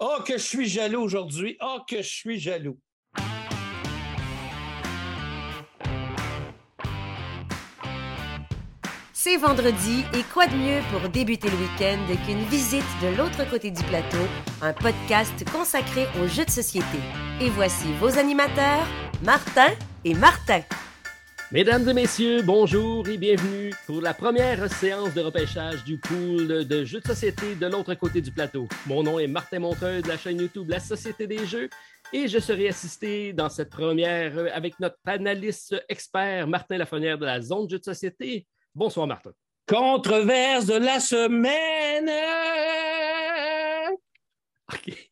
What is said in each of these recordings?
Oh, que je suis jaloux aujourd'hui. Oh, que je suis jaloux. C'est vendredi et quoi de mieux pour débuter le week-end qu'une visite de l'autre côté du plateau, un podcast consacré aux jeux de société. Et voici vos animateurs, Martin et Martin. Mesdames et messieurs, bonjour et bienvenue pour la première séance de repêchage du pool de jeux de société de l'autre côté du plateau. Mon nom est Martin Montreuil de la chaîne YouTube La Société des Jeux et je serai assisté dans cette première avec notre analyste expert Martin Lafrenière de la zone jeux de société. Bonsoir Martin. Controverse de la semaine. OK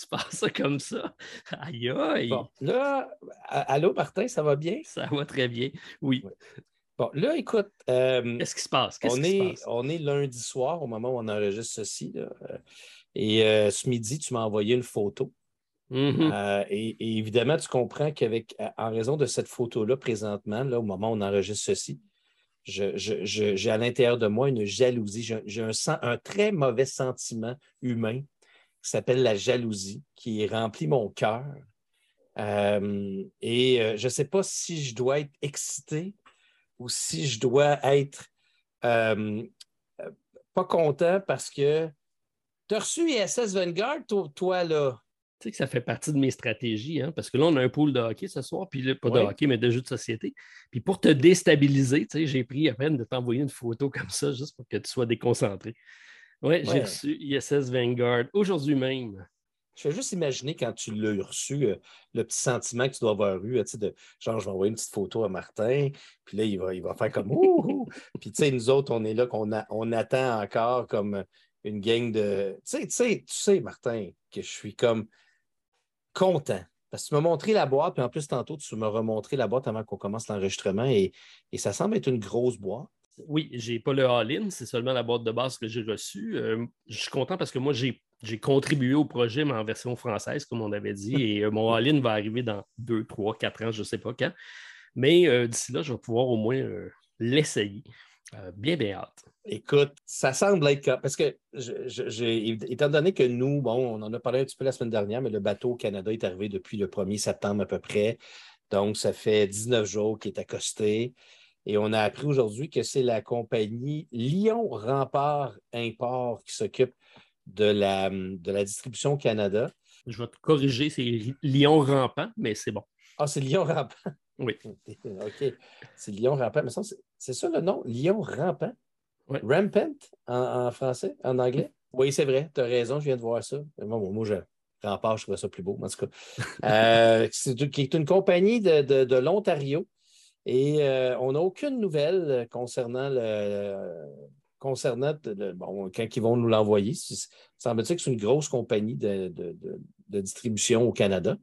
tu passes ça comme ça? Aïe, aïe. Bon, là, allô, Martin, ça va bien? Ça va très bien, oui. Bon, là, écoute. Euh, Qu'est-ce qui se passe? on, est, on est lundi soir au moment où on enregistre ceci. Là. Euh, et euh, ce midi, tu m'as envoyé une photo. Mm-hmm. et, évidemment, tu comprends qu'avec en raison de cette photo-là, présentement, là, au moment où on enregistre ceci, j'ai à l'intérieur de moi une jalousie. J'ai un, un, très mauvais sentiment humain qui s'appelle la jalousie, qui remplit mon cœur. Euh, et euh, je ne sais pas si je dois être excité ou si je dois être euh, pas content parce que tu as reçu ISS Vanguard, toi, là? Tu sais que ça fait partie de mes stratégies, hein, parce que là, on a un pool de hockey ce soir, puis pas de hockey, mais de jeux de société. Puis pour te déstabiliser, j'ai pris à peine de t'envoyer une photo comme ça, juste pour que tu sois déconcentré. Oui, j'ai reçu ISS Vanguard aujourd'hui même. Je vais juste imaginer quand tu l'as reçu, euh, le petit sentiment que tu dois avoir eu, de genre, je vais envoyer une petite photo à Martin, puis là, il va, il va faire comme ouh! puis tu sais, nous autres, on est là, qu'on on attend encore comme une gang de. Tu sais, tu sais, Martin, que je suis comme content. Parce que tu m'as montré la boîte, puis en plus, tantôt, tu m'as remontré la boîte avant qu'on commence l'enregistrement, et, et ça semble être une grosse boîte. Oui, je n'ai pas le all-in, c'est seulement la boîte de base que j'ai reçue. Euh, je suis content parce que moi, j'ai, contribué au projet, mais en version française, comme on avait dit, et euh, mon all-in va arriver dans 2, 3, 4 ans, je ne sais pas quand. Mais euh, d'ici là, je vais pouvoir au moins l'essayer. bien, bien hâte. Écoute, ça semble être. Parce que, étant donné que nous, bon, on en a parlé un petit peu la semaine dernière, mais le bateau au Canada est arrivé depuis le 1er septembre à peu près. Donc, ça fait 19 jours qu'il est accosté. Et on a appris aujourd'hui que c'est la compagnie Lyon Rempart Import qui s'occupe de la, de la distribution au Canada. Je vais te corriger, c'est Lyon Rampant, mais c'est bon. Ah, c'est Lyon Rampant? Oui. OK. C'est Lyon Rampant. Mais c'est ça le nom? Lyon Rampant? Rampant en, français, en anglais? Oui, c'est vrai. Tu as raison, je viens de voir ça. Moi, moi je, Rampart, je trouvais ça plus beau, en tout cas. Euh, c'est une compagnie de, de l'Ontario et euh, on n'a aucune nouvelle euh, concernant le. concernant bon, quand ils vont nous l'envoyer. Semble-t-il que c'est une grosse compagnie de, distribution au Canada.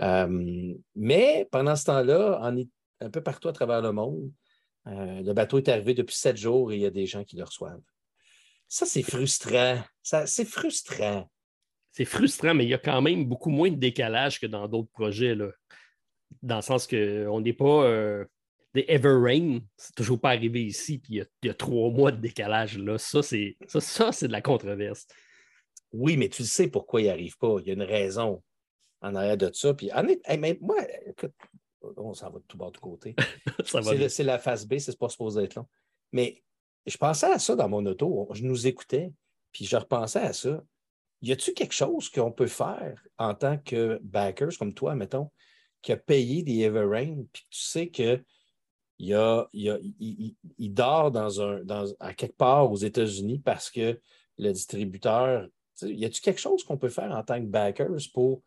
Euh, mais pendant ce temps-là, un peu partout à travers le monde, le bateau est arrivé depuis sept jours et il y a des gens qui le reçoivent. Ça, c'est frustrant. c'est frustrant. C'est frustrant, mais il y a quand même beaucoup moins de décalage que dans d'autres projets. Là dans le sens qu'on n'est pas euh, des Everrain, c'est toujours pas arrivé ici, puis il y, a trois mois de décalage. Là. Ça, c'est ça, c'est de la controverse. Oui, mais tu sais pourquoi il n'arrive pas. Il y a une raison en arrière de ça. Puis, moi, écoute, on s'en va de tout bas de côté. c'est la phase B, c'est pas supposé être long. Mais je pensais à ça dans mon auto. Je nous écoutais, puis je repensais à ça. Y a-t-il quelque chose qu'on peut faire en tant que backers comme toi, mettons, qui a payé des Everrain, puis tu sais qu'il il, il, dort dans un, à quelque part aux États-Unis parce que le distributeur. Y a-t-il quelque chose qu'on peut faire en tant que backers pour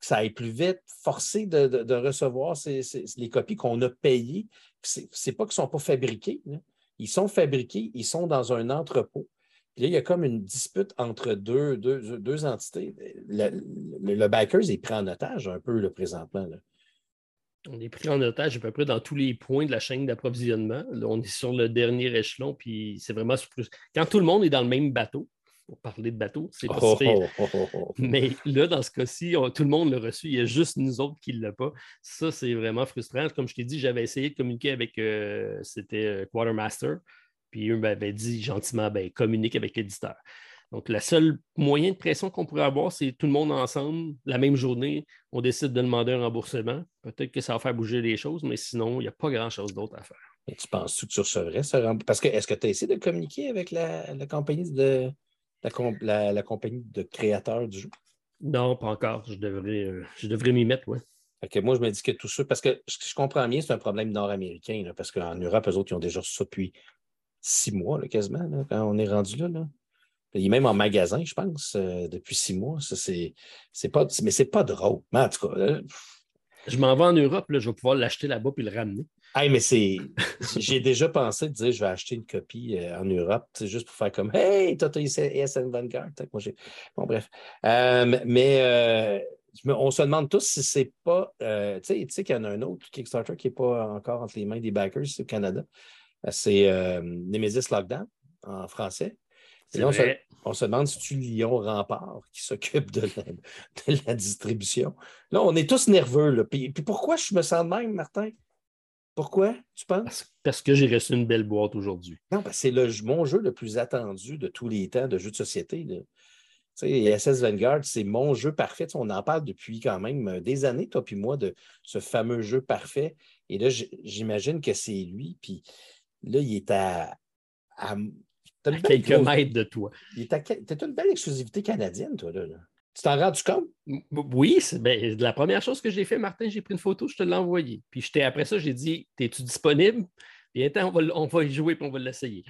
que ça aille plus vite, forcer de, recevoir les copies qu'on a payées? Ce n'est pas qu'ils ne sont pas fabriqués. Ils sont fabriqués, ils sont dans un entrepôt. Puis là, il y a comme une dispute entre deux, deux, deux entités. Le, le, Backers est pris en otage un peu le présentement. On est pris en otage à peu près dans tous les points de la chaîne d'approvisionnement. On est sur le dernier échelon, puis c'est vraiment Quand tout le monde est dans le même bateau, pour parler de bateau, c'est pas oh, oh, oh, Mais là, dans ce cas-ci, tout le monde l'a reçu. Il y a juste nous autres qui ne l'ont pas. Ça, c'est vraiment frustrant. Comme je t'ai dit, j'avais essayé de communiquer avec euh, c'était euh, Quartermaster. Puis eux m'avaient dit gentiment, ben, communique avec l'éditeur. Donc, le seul moyen de pression qu'on pourrait avoir, c'est tout le monde ensemble, la même journée, on décide de demander un remboursement. Peut-être que ça va faire bouger les choses, mais sinon, il n'y a pas grand-chose d'autre à faire. Et tu penses que tu recevrais ce remboursement? Parce que est-ce que tu as essayé de communiquer avec la, compagnie de la, compagnie de créateurs du jeu? Non, pas encore. Je devrais, euh, je devrais m'y mettre, oui. moi, je me dis que tout ça, parce que je comprends bien, c'est un problème nord-américain, parce qu'en Europe, eux autres, ils ont déjà ça depuis six mois, quasiment, quand on est rendu là. là. Il est même en magasin, je pense, euh, depuis six mois. Ça, c'est, pas, mais c'est pas drôle. Mais en tout cas. je m'en vais en Europe, là, je vais pouvoir l'acheter là-bas puis le ramener. Hey, mais c'est. J'ai déjà pensé de dire je vais acheter une copie euh, en Europe, c'est juste pour faire comme Hey, toi, tu ESN Vanguard. Moi, j'ai... Bon, bref. Euh, mais on se demande tous si c'est pas. tu sais qu'il y en a un autre Kickstarter qui n'est pas encore entre les mains des backers, c'est au Canada. C'est Nemesis Lockdown en français on se, demande si tu Lyon Rempart qui s'occupe de, la, distribution. Là, on est tous nerveux. Là. Puis, pourquoi je me sens de même, Martin? Pourquoi, tu penses? Parce, que j'ai reçu une belle boîte aujourd'hui. Non, parce que c'est mon jeu le plus attendu de tous les temps de jeux de société. Tu sais, SS Vanguard, c'est mon jeu parfait. on en parle depuis quand même euh, des années, toi puis moi, de ce fameux jeu parfait. Et là, j'imagine que c'est lui. Puis là, il est à à quelques mètres de toi. Tu as une belle exclusivité canadienne, toi, là. Tu t'en rends compte? Oui, ben, la première chose que j'ai fait, Martin, j'ai pris une photo, je te l'ai envoyée. Puis après ça, j'ai dit Es-tu disponible? Bien, on va, on va y jouer et on va l'essayer.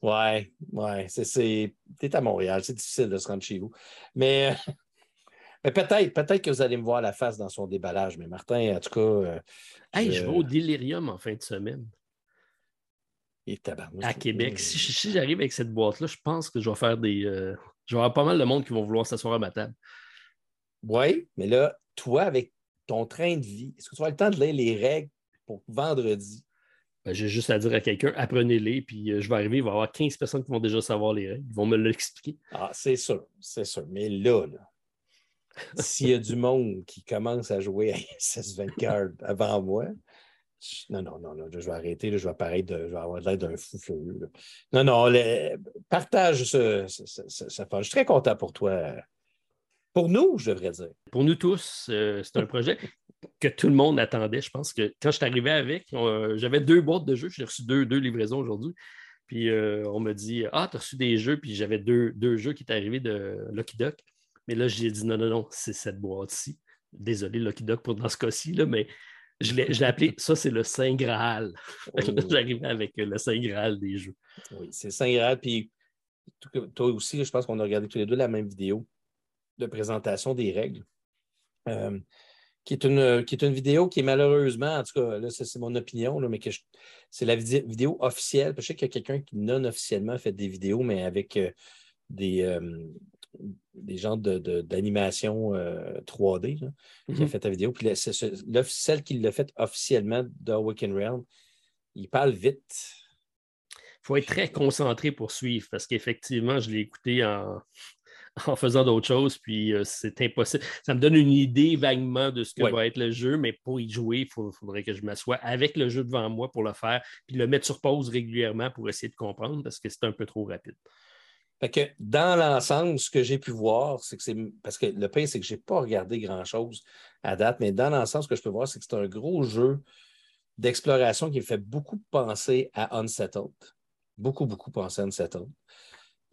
Ouais, ouais. C'est, es à Montréal, c'est difficile de se rendre chez vous. Mais, mais peut-être, peut-être que vous allez me voir la face dans son déballage. Mais Martin, en tout cas. Euh, hey, je... je vais au Delirium en fin de semaine. Et à Québec. Si, j'arrive avec cette boîte-là, je pense que je vais faire des. Euh, je vais avoir pas mal de monde qui vont vouloir s'asseoir à ma table. Oui, mais là, toi, avec ton train de vie, est-ce que tu avoir le temps de lire les règles pour vendredi? Ben, j'ai juste à dire à quelqu'un, apprenez-les, puis euh, je vais arriver, il va y avoir 15 personnes qui vont déjà savoir les règles. Ils vont me l'expliquer. Ah, c'est sûr, c'est sûr. Mais là, là s'il y a du monde qui commence à jouer à SS24 avant moi, non, non, non, je vais arrêter, je vais apparaître, je vais avoir l'air d'un fou furieux. Non, non, partage ce, ça. Je suis très content pour toi. Pour nous, je devrais dire. Pour nous tous, euh, c'est un projet que tout le monde attendait. Je pense que quand je suis arrivé avec, j'avais deux boîtes de jeux, j'ai reçu deux, deux livraisons aujourd'hui. Puis euh, on me dit Ah, tu as reçu des jeux, puis j'avais deux, deux jeux qui étaient arrivés de Lucky Duck. Mais là, j'ai dit non, non, non, c'est cette boîte-ci. Désolé, Lucky Duck, pour dans ce cas-ci, mais je l'ai appelé, ça, c'est le Saint Graal. Oh. J'arrivais avec le Saint Graal des jeux. Oui, c'est le Saint Graal. Puis toi aussi, je pense qu'on a regardé tous les deux la même vidéo de présentation des règles. Euh, qui, est une, qui est une vidéo qui est malheureusement, en tout cas, là, c'est mon opinion, là, mais que c'est la vidéo officielle. Je sais qu'il y a quelqu'un qui non officiellement fait des vidéos, mais avec euh, des, euh, des genres d'animation de, 3D qui a mm-hmm. fait la vidéo. Puis celle qui l'a fait officiellement de Awaken Realm, il parle vite. Il faut être très concentré pour suivre parce qu'effectivement, je l'ai écouté en, en faisant d'autres choses, puis euh, c'est impossible. Ça me donne une idée vaguement de ce que va être le jeu, mais pour y jouer, il faudrait que je m'assoie avec le jeu devant moi pour le faire, puis le mettre sur pause régulièrement pour essayer de comprendre parce que c'est un peu trop rapide. Fait que dans l'ensemble, ce que j'ai pu voir, c'est que c'est. Parce que le pire, c'est que je n'ai pas regardé grand-chose à date, mais dans l'ensemble, ce que je peux voir, c'est que c'est un gros jeu d'exploration qui me fait beaucoup penser à Unsettled. Beaucoup, beaucoup penser à Unsettled.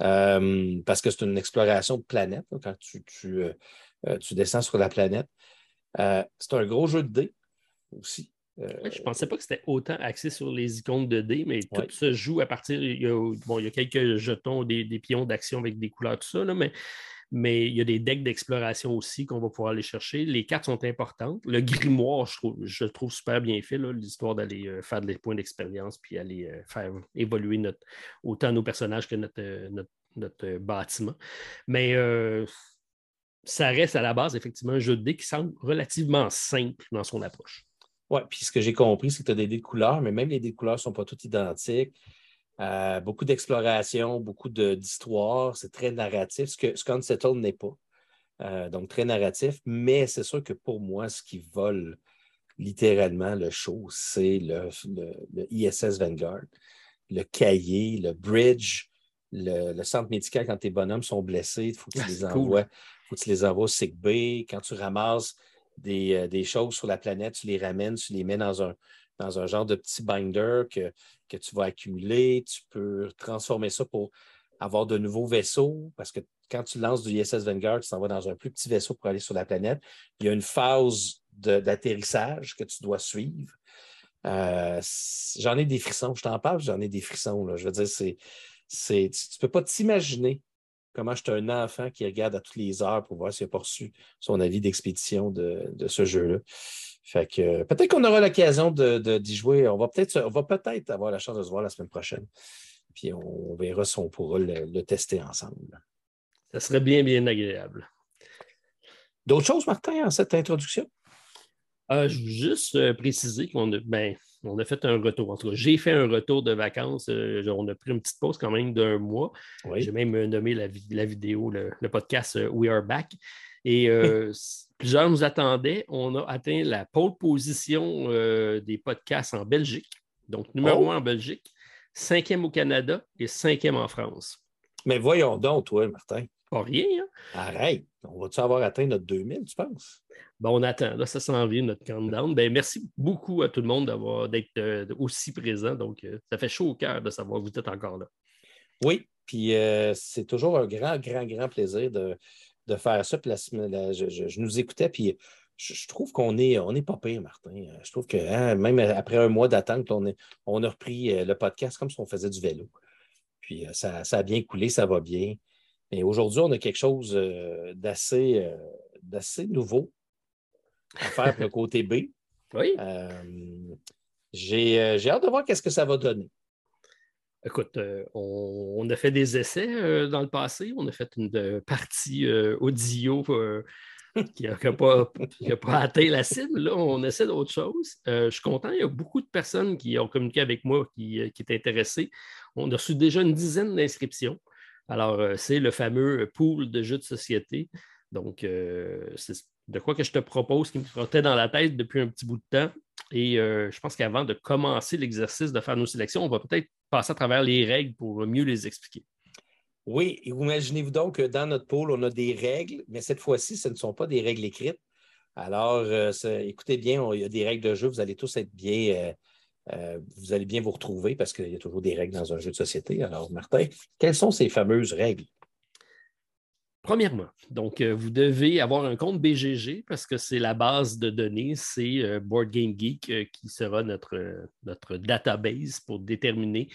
Euh, parce que c'est une exploration de planète, quand tu, tu, euh, euh, tu, descends sur la planète. c'est un gros jeu de dés aussi. Euh, je ne pensais pas que c'était autant axé sur les icônes de dés, mais tout se joue à partir. Il y a, bon, il y a quelques jetons, des, pions d'action avec des couleurs, tout ça, mais, mais il y a des decks d'exploration aussi qu'on va pouvoir aller chercher. Les cartes sont importantes. Le grimoire, je trouve, je trouve super bien fait, l'histoire d'aller euh, faire des points d'expérience puis aller euh, faire évoluer notre, autant nos personnages que notre, notre, bâtiment. Mais ça reste à la base, effectivement, un jeu de dés qui semble relativement simple dans son approche. Oui, puis ce que j'ai compris, c'est que tu as des dés de couleurs, mais même les dés de couleurs ne sont pas tous identiques. Euh, beaucoup d'exploration, beaucoup d'histoire, c'est très narratif, ce que ce n'est pas. Euh, donc, très narratif, mais c'est sûr que pour moi, ce qui vole littéralement le show, c'est le, ISS Vanguard, le cahier, le bridge, le, centre médical quand tes bonhommes sont blessés. Il faut que tu ah, les envoies. faut que tu les envoies au sick bay. Quand tu ramasses des, des, choses sur la planète, tu les ramènes, tu les mets dans un, dans un genre de petit binder que, que tu vas accumuler. Tu peux transformer ça pour avoir de nouveaux vaisseaux parce que quand tu lances du ISS Vanguard, tu t'en vas dans un plus petit vaisseau pour aller sur la planète. Il y a une phase d'atterrissage que tu dois suivre. Euh, j'en ai des frissons. Je t'en parle, j'en ai des frissons. Là. Je veux dire, c'est, tu ne peux pas t'imaginer comment je suis un enfant qui regarde à toutes les heures pour voir s'il a pas reçu son avis d'expédition de, de, ce jeu-là. Fait que peut-être qu'on aura l'occasion de, d'y jouer. On va peut-être on va peut-être avoir la chance de se voir la semaine prochaine. Puis on, verra si on pourra le tester ensemble. Ça serait bien, bien agréable. D'autres choses, Martin, en cette introduction? Euh, je veux juste euh, préciser qu'on a, ben, on a fait un retour. En tout cas, j'ai fait un retour de vacances. Euh, on a pris une petite pause quand même d'un mois. J'ai même nommé la, vidéo, le, podcast We Are Back. Et plusieurs nous attendaient. On a atteint la pole position des podcasts en Belgique. Donc, numéro oh. un en Belgique, cinquième au Canada et cinquième en France. Mais voyons donc, toi, Martin. Pas rien. Hein? Arrête. On va-tu avoir atteint notre 2000, tu penses? Bon, on attend. Là, ça s'en vient, notre countdown. Ben, merci beaucoup à tout le monde d'avoir d'être euh, aussi présent. Donc, euh, ça fait chaud au cœur de savoir que vous êtes encore là. Oui, puis euh, c'est toujours un grand, grand, grand plaisir de, faire ça. Puis je, nous écoutais, puis je, trouve qu'on est, on est pas pire, Martin. Je trouve que hein, même après un mois d'attente, on, on a repris le podcast comme si on faisait du vélo. Puis ça, ça a bien coulé, ça va bien. Mais aujourd'hui, on a quelque chose euh, d'assez, euh, d'assez nouveau à faire pour le côté B. Oui. Euh, j'ai, hâte de voir qu'est-ce que ça va donner. Écoute, on, a fait des essais dans le passé. On a fait une partie audio qui n'a pas, pas, atteint la cible. Là, on essaie d'autres choses. je suis content. Il y a beaucoup de personnes qui ont communiqué avec moi qui, qui étaient intéressées. On a reçu déjà une dizaine d'inscriptions. Alors, euh, c'est le fameux pool de jeux de société. Donc, euh, c'est de quoi que je te propose qui me trottait dans la tête depuis un petit bout de temps. Et euh, je pense qu'avant de commencer l'exercice de faire nos sélections, on va peut-être passer à travers les règles pour mieux les expliquer. Oui, imaginez-vous donc que dans notre pool, on a des règles, mais cette fois-ci, ce ne sont pas des règles écrites. Alors, écoutez bien, il y a des règles de jeu, vous allez tous être bien, vous allez bien vous retrouver parce qu'il y a toujours des règles dans un jeu de société. Alors, Martin, quelles sont ces fameuses règles? Premièrement, donc euh, vous devez avoir un compte BGG parce que c'est la base de données, c'est euh, Board Game Geek qui sera notre, notre database pour déterminer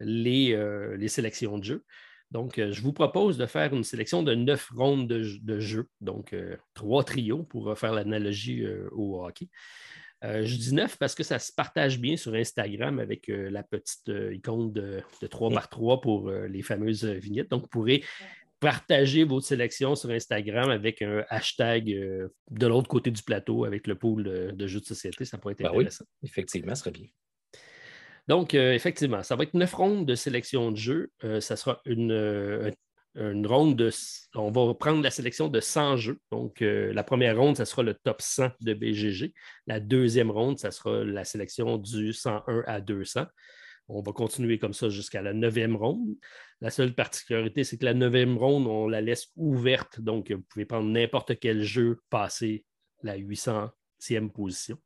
les, les sélections de jeux. Donc, je vous propose de faire une sélection de neuf rondes de, de jeux, donc trois trios pour faire l'analogie au hockey. Euh, je dis neuf parce que ça se partage bien sur Instagram avec euh, la petite euh, icône de, 3 par 3 pour les fameuses vignettes. Donc, vous pourrez partager votre sélection sur Instagram avec un hashtag de l'autre côté du plateau avec le pool de, jeux de société. Ça pourrait être ben intéressant. Oui, effectivement, ce serait bien. Donc, effectivement, ça va être neuf rondes de sélection de jeux. ça sera une, une ronde de. On va prendre la sélection de 100 jeux. Donc, euh, la première ronde, ça sera le top 100 de BGG. La deuxième ronde, ça sera la sélection du 101 à 200. On va continuer comme ça jusqu'à la neuvième ronde. La seule particularité, c'est que la neuvième ronde, on la laisse ouverte. Donc, vous pouvez prendre n'importe quel jeu, passer la 800e position.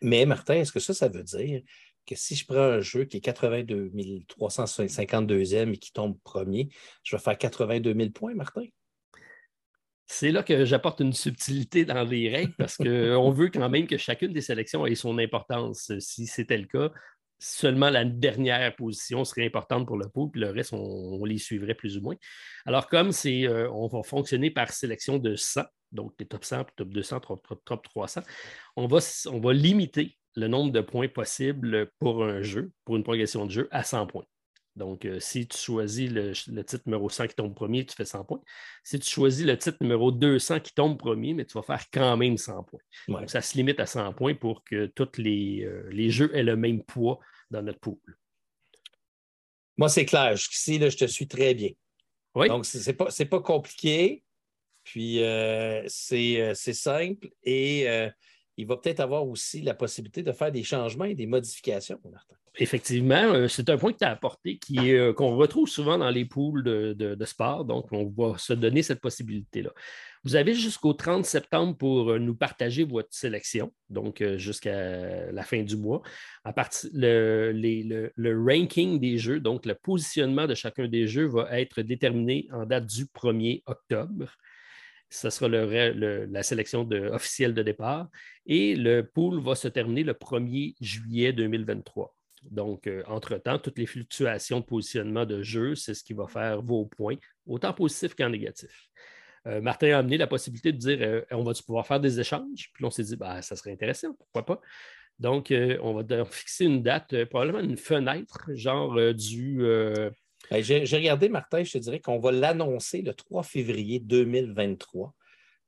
Mais Martin, est-ce que ça, ça veut dire que si je prends un jeu qui est 82 352e et qui tombe premier, je vais faire 82 000 points, Martin? C'est là que j'apporte une subtilité dans les règles parce qu'on veut quand même que chacune des sélections ait son importance. Si c'était le cas, seulement la dernière position serait importante pour le pool, puis le reste, on, les suivrait plus ou moins. Alors, comme c'est, euh, on va fonctionner par sélection de 100, donc les top 100, top 200, top, top 300, on va, on va limiter le nombre de points possibles pour un jeu, pour une progression de jeu, à 100 points. Donc, euh, si tu choisis le, titre numéro 100 qui tombe premier, tu fais 100 points. Si tu choisis le titre numéro 200 qui tombe premier, mais tu vas faire quand même 100 points. Donc, ça se limite à 100 points pour que tous les, euh, les, jeux aient le même poids dans notre pool. Moi, c'est clair. Jusqu'ici, je te suis très bien. Oui. Donc, ce n'est pas, pas, compliqué. Puis, euh, c'est simple et il va peut-être avoir aussi la possibilité de faire des changements et des modifications, Martin. Effectivement, euh, c'est un point que tu as apporté euh, qu'on retrouve souvent dans les poules de, sport. Donc, on va se donner cette possibilité-là. Vous avez jusqu'au 30 septembre pour euh, nous partager votre sélection, donc jusqu'à la fin du mois. À partir le, le, ranking des jeux, donc le positionnement de chacun des jeux, va être déterminé en date du 1er octobre. Ce sera la sélection officielle de départ. Et le pool va se terminer le 1er juillet 2023. Donc, euh, entre-temps, toutes les fluctuations de positionnement de jeu, c'est ce qui va faire vos points, autant positifs qu'en négatif. Euh, Martin a amené la possibilité de dire euh, on va pouvoir faire des échanges? Puis on s'est dit bah, ça serait intéressant, pourquoi pas? Donc, on va fixer une date, probablement une fenêtre, genre du. Ben, j'ai regardé, Martin, je te dirais qu'on va l'annoncer le 3 février 2023.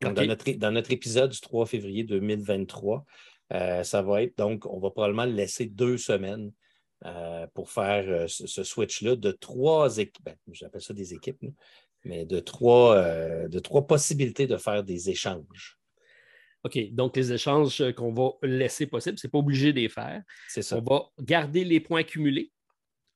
Dans, notre, dans, notre, épisode du 3 février 2023, ça va être donc, on va probablement le laisser deux semaines euh, pour faire euh, ce, switch-là de trois équipes, ben, j'appelle ça des équipes, mais de trois, euh, de trois possibilités de faire des échanges. OK, donc les échanges qu'on va laisser possible, ce n'est pas obligé de les faire. C'est ça. On va garder les points accumulés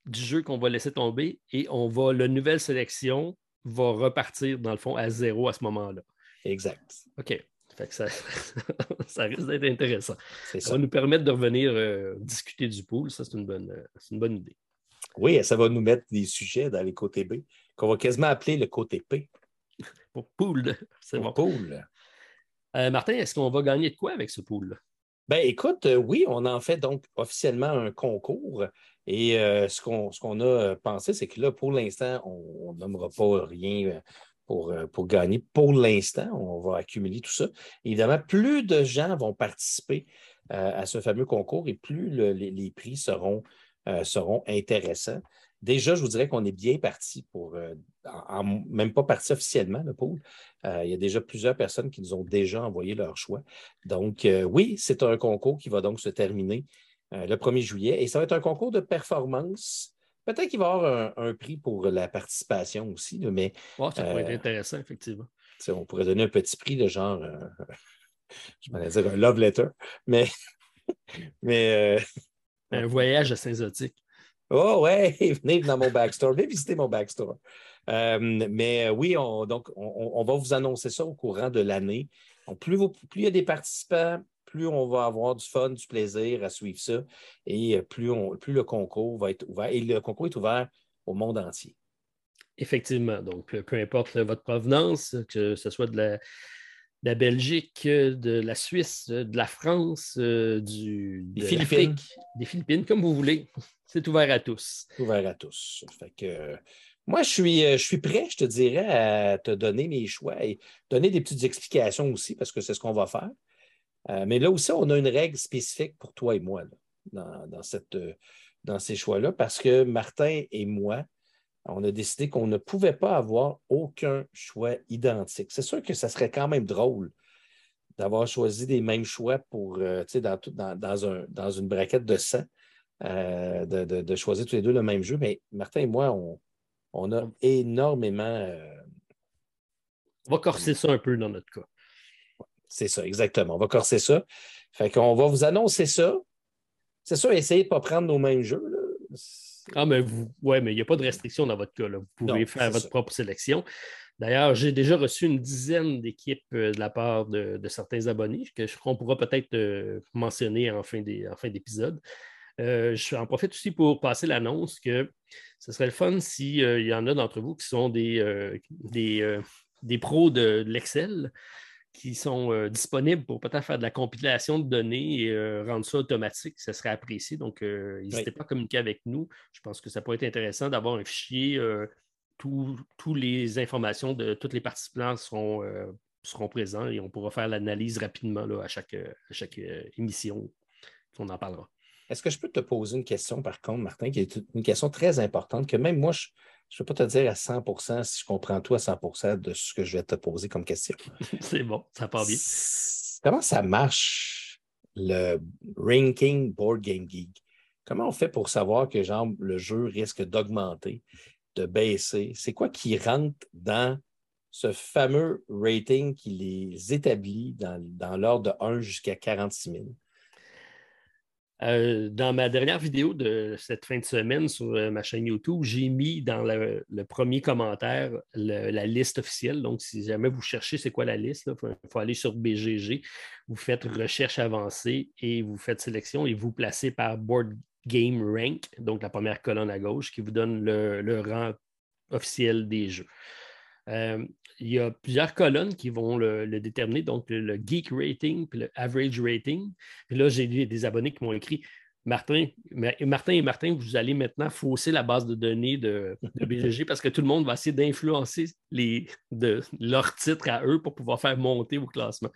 du jeu qu'on va laisser tomber et on va, la nouvelle sélection va repartir, dans le fond, à zéro à ce moment-là. Exact. OK. ça, ça risque d'être intéressant. Ça. va nous permettre de revenir euh, discuter du pool. Ça, c'est une, bonne, euh, une bonne idée. Oui, ça va nous mettre des sujets dans les côtés B qu'on va quasiment appeler le côté P. Pour pool. C'est bon. Pool. Euh, Martin, est-ce qu'on va gagner de quoi avec ce pool? Ben, écoute, oui, on en fait donc officiellement un concours. Et ce qu'on a pensé, c'est que là, pour l'instant, on ne pas rien euh, pour, gagner. Pour l'instant, on va accumuler tout ça. Évidemment, plus de gens vont participer euh, à ce fameux concours et plus les, prix seront, euh, seront intéressants. Déjà, je vous dirais qu'on est bien parti pour, même pas parti officiellement, le pool. il y a déjà plusieurs personnes qui nous ont déjà envoyé leur choix. Donc, oui, c'est un concours qui va donc se terminer le 1er juillet et ça va être un concours de performance Peut-être qu'il va y avoir un, prix pour la participation aussi, mais. ça pourrait être euh, intéressant, effectivement. On pourrait donner un petit prix de genre, euh, je m'allais dire un love letter, mais. mais euh, un voyage à Saint-Zotique. Oh ouais, venez dans mon backstore, venez visiter mon backstore. mais oui, on, donc, on, va vous annoncer ça au courant de l'année. Plus, plus il y a des participants, plus on va avoir du fun, du plaisir à suivre ça et euh, plus, plus le concours va être ouvert. Et le concours est ouvert au monde entier. Effectivement. Donc, peu importe votre provenance, que ce soit de la, Belgique, de la Suisse, de la France, euh, du, des Philippines. Des Philippines, comme vous voulez. C'est ouvert à tous. Ouvert à tous. Fait que, moi, je suis, euh, je suis prêt, je te dirais, à te donner mes choix et donner des petites explications aussi, parce que c'est ce qu'on va faire. Euh, mais là aussi, on a une règle spécifique pour toi et moi dans, cette, euh, dans ces choix-là, parce que Martin et moi, on a décidé qu'on ne pouvait pas avoir aucun choix identique. C'est sûr que ça serait quand même drôle d'avoir choisi des mêmes choix pour, euh, dans, dans, un, dans, une braquette de 100, de, choisir tous les deux le même jeu. Mais Martin et moi, on, a énormément. on va corser ça un peu dans notre cas. C'est ça, exactement. On va corser ça. Fait qu'on va vous annoncer ça. C'est ça, essayez de ne pas prendre nos mêmes jeux. Ah, mais vous, ouais, mais il n'y a pas de restriction dans votre cas. Vous pouvez faire votre propre sélection. D'ailleurs, j'ai déjà reçu une dizaine d'équipes euh, de la part de, certains abonnés qu'on pourra peut-être euh, mentionner en fin d'épisode. Euh, je en profite aussi pour passer l'annonce que ce serait le fun s'il y en a d'entre vous qui sont des, des, des pros de l'Excel qui sont euh, disponibles pour peut-être faire de la compilation de données et euh, rendre ça automatique, ça serait apprécié. Donc, euh, n'hésitez pas à communiquer avec nous. Je pense que ça pourrait être intéressant d'avoir un fichier. Toutes les informations de tous les participants seront, seront présents et on pourra faire l'analyse rapidement là, à chaque, à chaque émission. On en parlera. Est-ce que je peux te poser une question, par contre, Martin, qui est une question très importante que même moi, je, je ne peux pas te dire à 100% si je comprends tout à 100% de ce que je vais te poser comme question. C'est bon, ça part bien. Comment ça marche le ranking Board Game Geek? Comment on fait pour savoir que genre, le jeu risque d'augmenter, de baisser? C'est quoi qui rentre dans ce fameux rating qui les établit dans, dans l'ordre de 1 jusqu'à 46 000? Euh, dans ma dernière vidéo de cette fin de semaine sur euh, ma chaîne YouTube, j'ai mis dans le, premier commentaire la liste officielle. Donc, si jamais vous cherchez c'est quoi la liste, il faut, aller sur BGG, vous faites recherche avancée et vous faites sélection et vous placez par Board Game Rank, donc la première colonne à gauche qui vous donne le, rang officiel des jeux. Euh, il y a plusieurs colonnes qui vont le, déterminer, donc le, geek rating puis le average rating. Puis là, j'ai des abonnés qui m'ont écrit Martin, Martin et Martin, vous allez maintenant fausser la base de données de, BGG parce que tout le monde va essayer d'influencer leurs titres à eux pour pouvoir faire monter au classement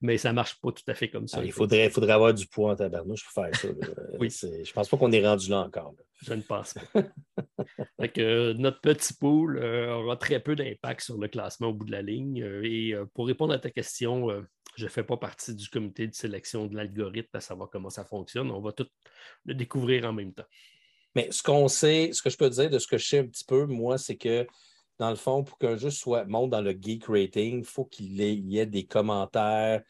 mais ça ne marche pas tout à fait comme ça. Ah, il faudrait, faudrait avoir du poids en tabarnouche pour faire ça. oui. Je ne pense pas qu'on est rendu là encore. Je ne pense pas. Euh, notre petit pool euh, aura très peu d'impact sur le classement au bout de la ligne. Euh, et pour répondre à ta question, je ne fais pas partie du comité de sélection de l'algorithme à savoir comment ça fonctionne. On va tout le découvrir en même temps. Mais ce qu'on sait, ce que je peux dire de ce que je sais un petit peu, moi, c'est que dans le fond, pour qu'un jeu soit monte dans le geek rating, il faut qu'il y ait des commentaires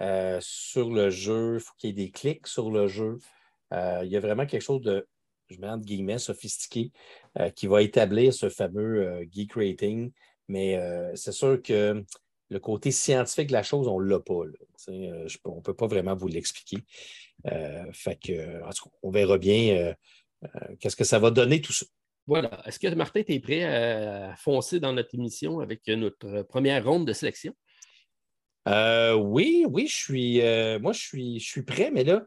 euh, sur le jeu, il faut qu'il y ait des clics sur le jeu. Euh, il y a vraiment quelque chose de, je mets entre guillemets, sophistiqué euh, qui va établir ce fameux geek rating. Mais c'est sûr que le côté scientifique de la chose, on ne l'a pas. on ne peut pas vraiment vous l'expliquer. fait que, on verra bien qu'est-ce que ça va donner tout ça. Voilà. Est-ce que Martin, tu es prêt à foncer dans notre émission avec notre première ronde de sélection? Euh, oui, oui, je suis, euh, moi, je suis, je suis prêt, mais là,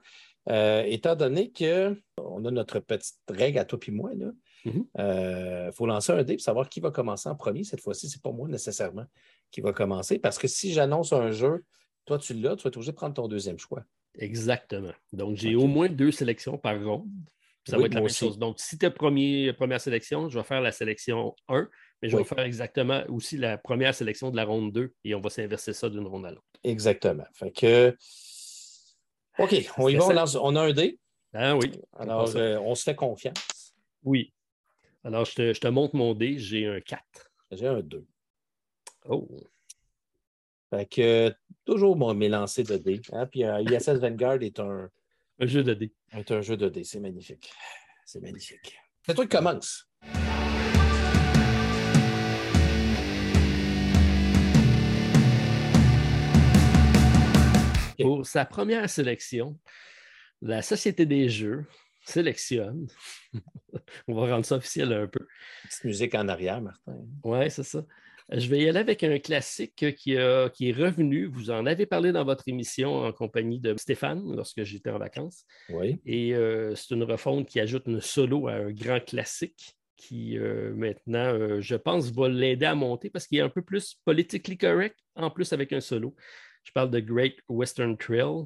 euh, étant donné qu'on a notre petite règle à toi et moi, il mm-hmm. faut lancer un dé pour savoir qui va commencer en premier. Cette fois-ci, ce n'est pas moi nécessairement qui va commencer parce que si j'annonce un jeu, toi, tu l'as, tu vas être obligé de prendre ton deuxième choix. Exactement. Donc, j'ai au moins deux sélections par ronde. Ça va être la même chose. Donc, si tu es première sélection, je vais faire la sélection 1, mais je vais faire exactement aussi la première sélection de la ronde 2 et on va s'inverser ça d'une ronde à l'autre. Exactement. Fait que. OK, on y va, on, a un dé. Ah oui. Alors, euh, on se fait confiance. Oui. Alors, je te, je te montre mon dé. J'ai un 4. J'ai un 2. Oh. Fait que toujours mes lancers de dés. Hein? Puis euh, ISS Vanguard est un, un jeu de dés. C'est un jeu de dés, c'est magnifique. C'est magnifique. C'est toi qui commence. Pour sa première sélection, la Société des jeux sélectionne. On va rendre ça officiel un peu. Petite musique en arrière, Martin. Oui, c'est ça. Je vais y aller avec un classique qui, qui, est revenu. Vous en avez parlé dans votre émission en compagnie de Stéphane lorsque j'étais en vacances. Oui. Et euh, c'est une refonte qui ajoute une solo à un grand classique qui euh, maintenant, euh, je pense, va l'aider à monter parce qu'il est un peu plus politically correct, en plus avec un solo. Je parle de Great Western Trail.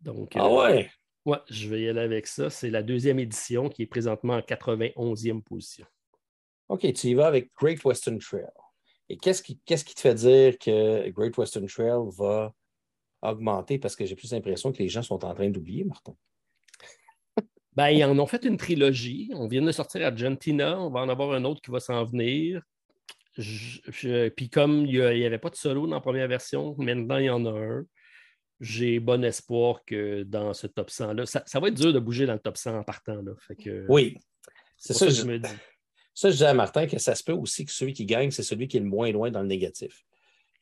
Donc, ah ouais? Ouais, je vais y aller avec ça. C'est la deuxième édition qui est présentement en 91e position. OK, tu y vas avec Great Western Trail. Et qu'est-ce qui, qu'est-ce qui te fait dire que Great Western Trail va augmenter? Parce que j'ai plus l'impression que les gens sont en train d'oublier, Martin. Ben, ils en ont fait une trilogie. On vient de sortir Argentina. On va en avoir un autre qui va s'en venir. puis comme il n'y avait pas de solo dans la première version, maintenant il y en a un. J'ai bon espoir que dans ce top 100-là, ça, va être dur de bouger dans le top 100 en partant. Là. Fait que, oui, c'est ça, que je me dis. Ça, je dis à Martin que ça se peut aussi que celui qui gagne, c'est celui qui est le moins loin dans le négatif.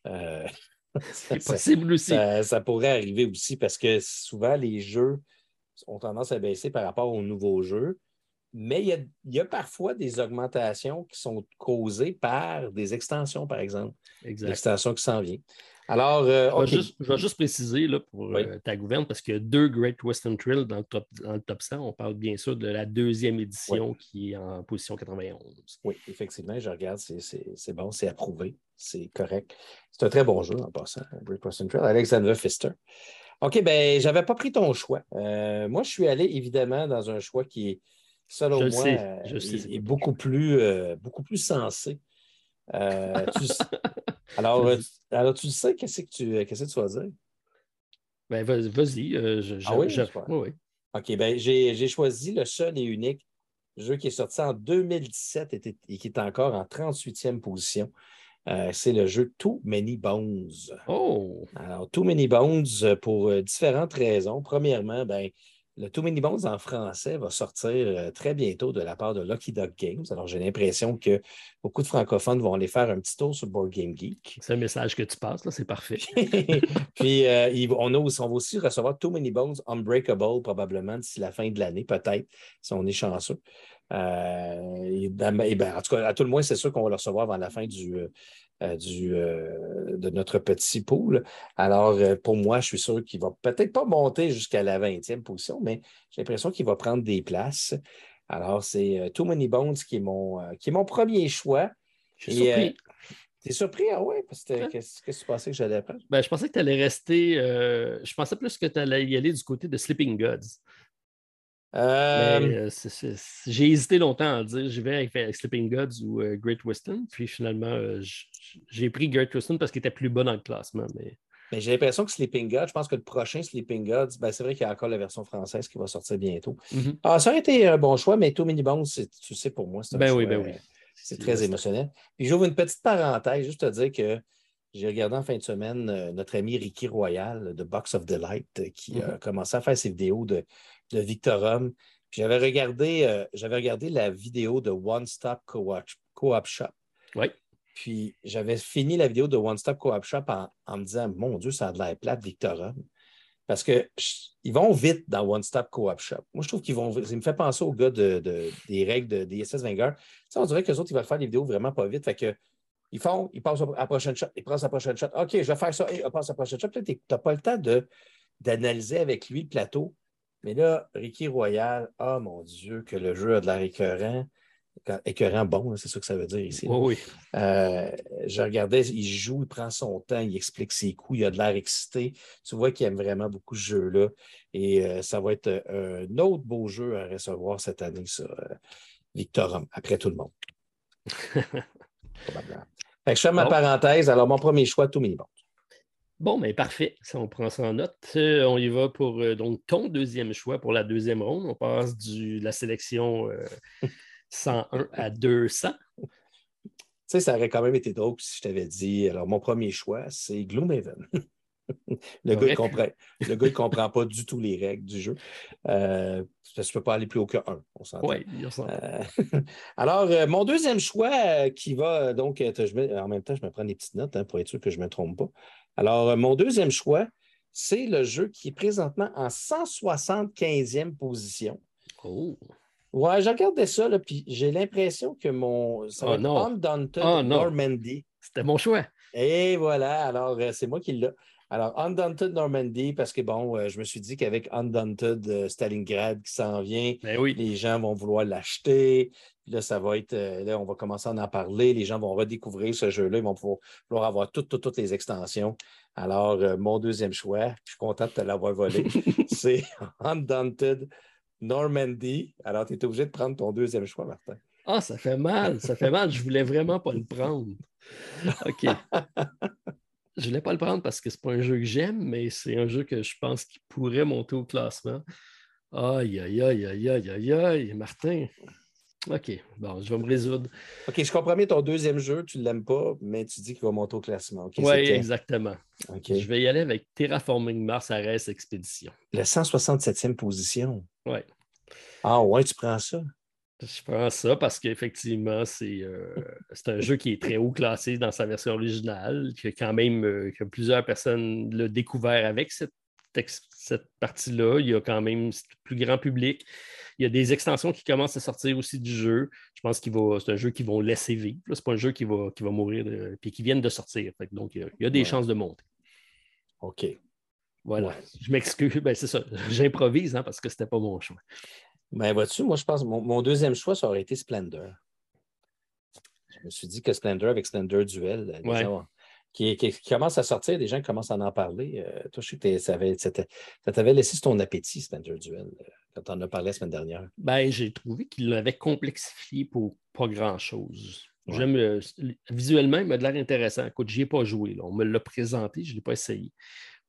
Euh, c'est possible aussi. Ça, pourrait arriver aussi parce que souvent, les jeux ont tendance à baisser par rapport aux nouveaux jeux. Mais il y, a, parfois des augmentations qui sont causées par des extensions, par exemple. L'extension qui s'en vient. Alors, euh, je, vais juste, préciser là, pour euh, ta gouverne, parce qu'il y a deux Great Western Trail dans le, top, dans le top 100. On parle bien sûr de la deuxième édition qui est en position 91. Oui, effectivement, je regarde, c'est bon, c'est approuvé, c'est correct. C'est un très bon jeu en passant, Great Western Trail. Alexander Pfister. OK, ben, je n'avais pas pris ton choix. Euh, moi, je suis allé évidemment dans un choix qui est, selon moi, est, beaucoup, plus, beaucoup plus sensé. tu, alors, euh, alors, tu sais, qu'est-ce que tu, euh, qu'est-ce que tu vas dire? Ben, vas-y. Euh, ah oui, oui, OK, ben, j'ai choisi le seul et unique jeu qui est sorti en 2017 et, qui est encore en 38e position. c'est le jeu Too Many Bones. Oh! Alors, Too Many Bones pour différentes raisons. Premièrement, ben, le Too Many Bones en français va sortir euh, très bientôt de la part de Lucky Dog Games. Alors, j'ai l'impression que beaucoup de francophones vont aller faire un petit tour sur Board Game Geek. C'est un message que tu passes, là, c'est parfait. Puis, euh, on, on, va aussi recevoir Too Many Bones Unbreakable probablement d'ici la fin de l'année, peut-être, si on est chanceux. Euh, ben, ben, en tout cas, à tout le moins, c'est sûr qu'on va le recevoir avant la fin du, du, euh, de notre petit pool. Alors, euh, pour moi, je suis sûr qu'il ne va peut-être pas monter jusqu'à la 20e position, mais j'ai l'impression qu'il va prendre des places. Alors, c'est Too Many Bones qui est mon, qui est mon premier choix. Je suis surpris. T'es surpris? Ah ouais? Qu'est-ce que tu pensais que j'allais prendre? Ben, je pensais que tu allais rester. je pensais plus que tu allais y aller du côté de Sleeping Gods. Euh, euh, j'ai hésité longtemps à dire je vais avec, Sleeping Gods ou euh, Great Western. Puis finalement, j'ai pris Great Western parce qu'il était plus bas dans le classement. Mais... j'ai l'impression que Sleeping Gods, je pense que le prochain Sleeping Gods, ben, c'est vrai qu'il y a encore la version française qui va sortir bientôt. Mm-hmm. ah, ça aurait été un bon choix, mais Too Many Bones, tu sais, pour moi, c'est ben oui, ben oui. C'est très émotionnel. Puis j'ouvre une petite parenthèse, juste à dire que j'ai regardé en fin de semaine notre ami Ricky Royal de Box of Delight qui a mm-hmm. commencé à faire ses vidéos de de Victorum. J'avais regardé, euh, j'avais regardé la vidéo de One Stop Co-op Shop. Oui. Puis j'avais fini la vidéo de One Stop Co-op Shop en, me disant Mon Dieu, ça a de l'air plate, Victorum. Parce qu'ils vont vite dans One Stop Co-op Shop. Moi, je trouve qu'ils vont. Ça me fait penser aux gars de, des règles de DSS Vanguard. Ça, on dirait que les autres, ils veulent faire des vidéos vraiment pas vite. Fait que ils font, ils passent à la prochaine shot, ils passent à la prochaine shot. OK, je vais faire ça, et ils passent à la prochaine shot. tu n'as pas le temps d'analyser avec lui le plateau. Mais là, Ricky Royal, ah oh, mon Dieu, que le jeu a de l'air écœurant. Écœurant bon, c'est ça que ça veut dire ici. Oui, euh, je regardais, il joue, il prend son temps, il explique ses coups, il a de l'air excité. Tu vois qu'il aime vraiment beaucoup ce jeu-là. Et euh, ça va être euh, un autre beau jeu à recevoir cette année, ça, Victorum, après tout le monde. Probablement. je fais ma parenthèse. Alors, mon premier choix, tout minimum. Bon, mais parfait. Si on prend ça en note, euh, on y va pour euh, donc ton deuxième choix pour la deuxième ronde. On passe de la sélection 101 euh, à 200. Tu sais, ça aurait quand même été drôle si je t'avais dit, alors mon premier choix, c'est Gloomhaven. le, gars, il comprend, le gars, il comprend pas du tout les règles du jeu. Euh, ça ne peut pas aller plus haut que 1, on s'entend. Oui, alors, mon deuxième choix qui va donc, en même temps, je me prends des petites notes hein, pour être sûr que je ne me trompe pas. Alors, euh, mon deuxième choix, c'est le jeu qui est présentement en 175e position. Oh. Ouais, j'ai regardé ça, là, puis j'ai l'impression que mon. Ça oh, non. Undaunted oh, Normandy. C'était mon choix. Et voilà, alors euh, c'est moi qui l'ai. Alors, Undaunted Normandy, parce que bon, euh, je me suis dit qu'avec Undaunted Stalingrad qui s'en vient, ben oui. les gens vont vouloir l'acheter. Là, ça va être, euh, là, on va commencer à en parler. Les gens vont redécouvrir ce jeu-là. Ils vont pouvoir, avoir toutes, toutes, les extensions. Alors, euh, mon deuxième choix, je suis content de te l'avoir volé, c'est Undaunted Normandy. Alors, tu es obligé de prendre ton deuxième choix, Martin. Ah, ça fait mal, ça fait mal. Je voulais vraiment pas le prendre. OK. Je voulais pas le prendre parce que c'est pas un jeu que j'aime, mais c'est un jeu que je pense qu'il pourrait monter au classement. Aïe, aïe, aïe, aïe, aïe, aïe, aïe, Martin. OK, bon, je vais me résoudre. OK, je comprends bien ton deuxième jeu, tu ne l'aimes pas, mais tu dis qu'il va monter au classement. oui, exactement. Je vais y aller avec Terraforming Mars Ares Expedition. La 167e position. Oui. Ah ouais, tu prends ça? Je prends ça parce qu'effectivement, c'est euh, un jeu qui est très haut classé dans sa version originale, que quand même euh, que plusieurs personnes l'ont découvert avec cette, cette partie-là. Il y a quand même plus grand public. Il y a des extensions qui commencent à sortir aussi du jeu. Je pense que c'est un jeu qu'ils vont laisser vivre. Ce n'est pas un jeu qui va, qui va mourir et qui viennent de sortir. donc, il y a, des chances de monter. OK. Voilà. Je m'excuse. Ben, c'est ça. J'improvise hein, parce que ce n'était pas mon choix. Ben, vois-tu, moi, je pense que mon, deuxième choix, ça aurait été Splendor. Je me suis dit que Splendor avec Splendor Duel, euh, qui, commence à sortir, des gens commencent à en parler. Euh, toi, je sais que ça t'avait laissé ton appétit, Splendor Duel. Euh quand on en a parlé la semaine dernière? Ben, j'ai trouvé qu'il l'avait complexifié pour pas grand-chose. J'aime euh, visuellement, il m'a l'air intéressant. Écoute, n'y ai pas joué. On me l'a présenté, je ne l'ai pas essayé.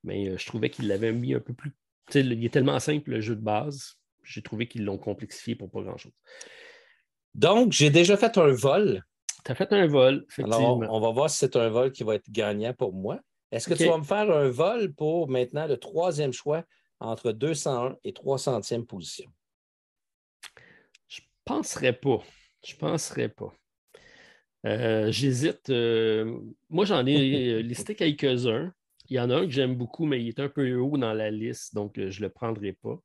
Mais je trouvais qu'il l'avait mis un peu plus. il est tellement simple le jeu de base. J'ai trouvé qu'ils l'ont complexifié pour pas grand-chose. Donc, j'ai déjà fait un vol Tu as fait un vol, effectivement. Alors, on va voir si c'est un vol qui va être gagnant pour moi. Est-ce que tu vas me faire un vol pour maintenant le troisième choix entre 201 et 300e position? Je ne penserais pas. Je ne penserais pas. Euh, j'hésite. Euh, moi, j'en ai listé quelques-uns. Il y en a un que j'aime beaucoup, mais il est un peu haut dans la liste, donc je ne le prendrai pas.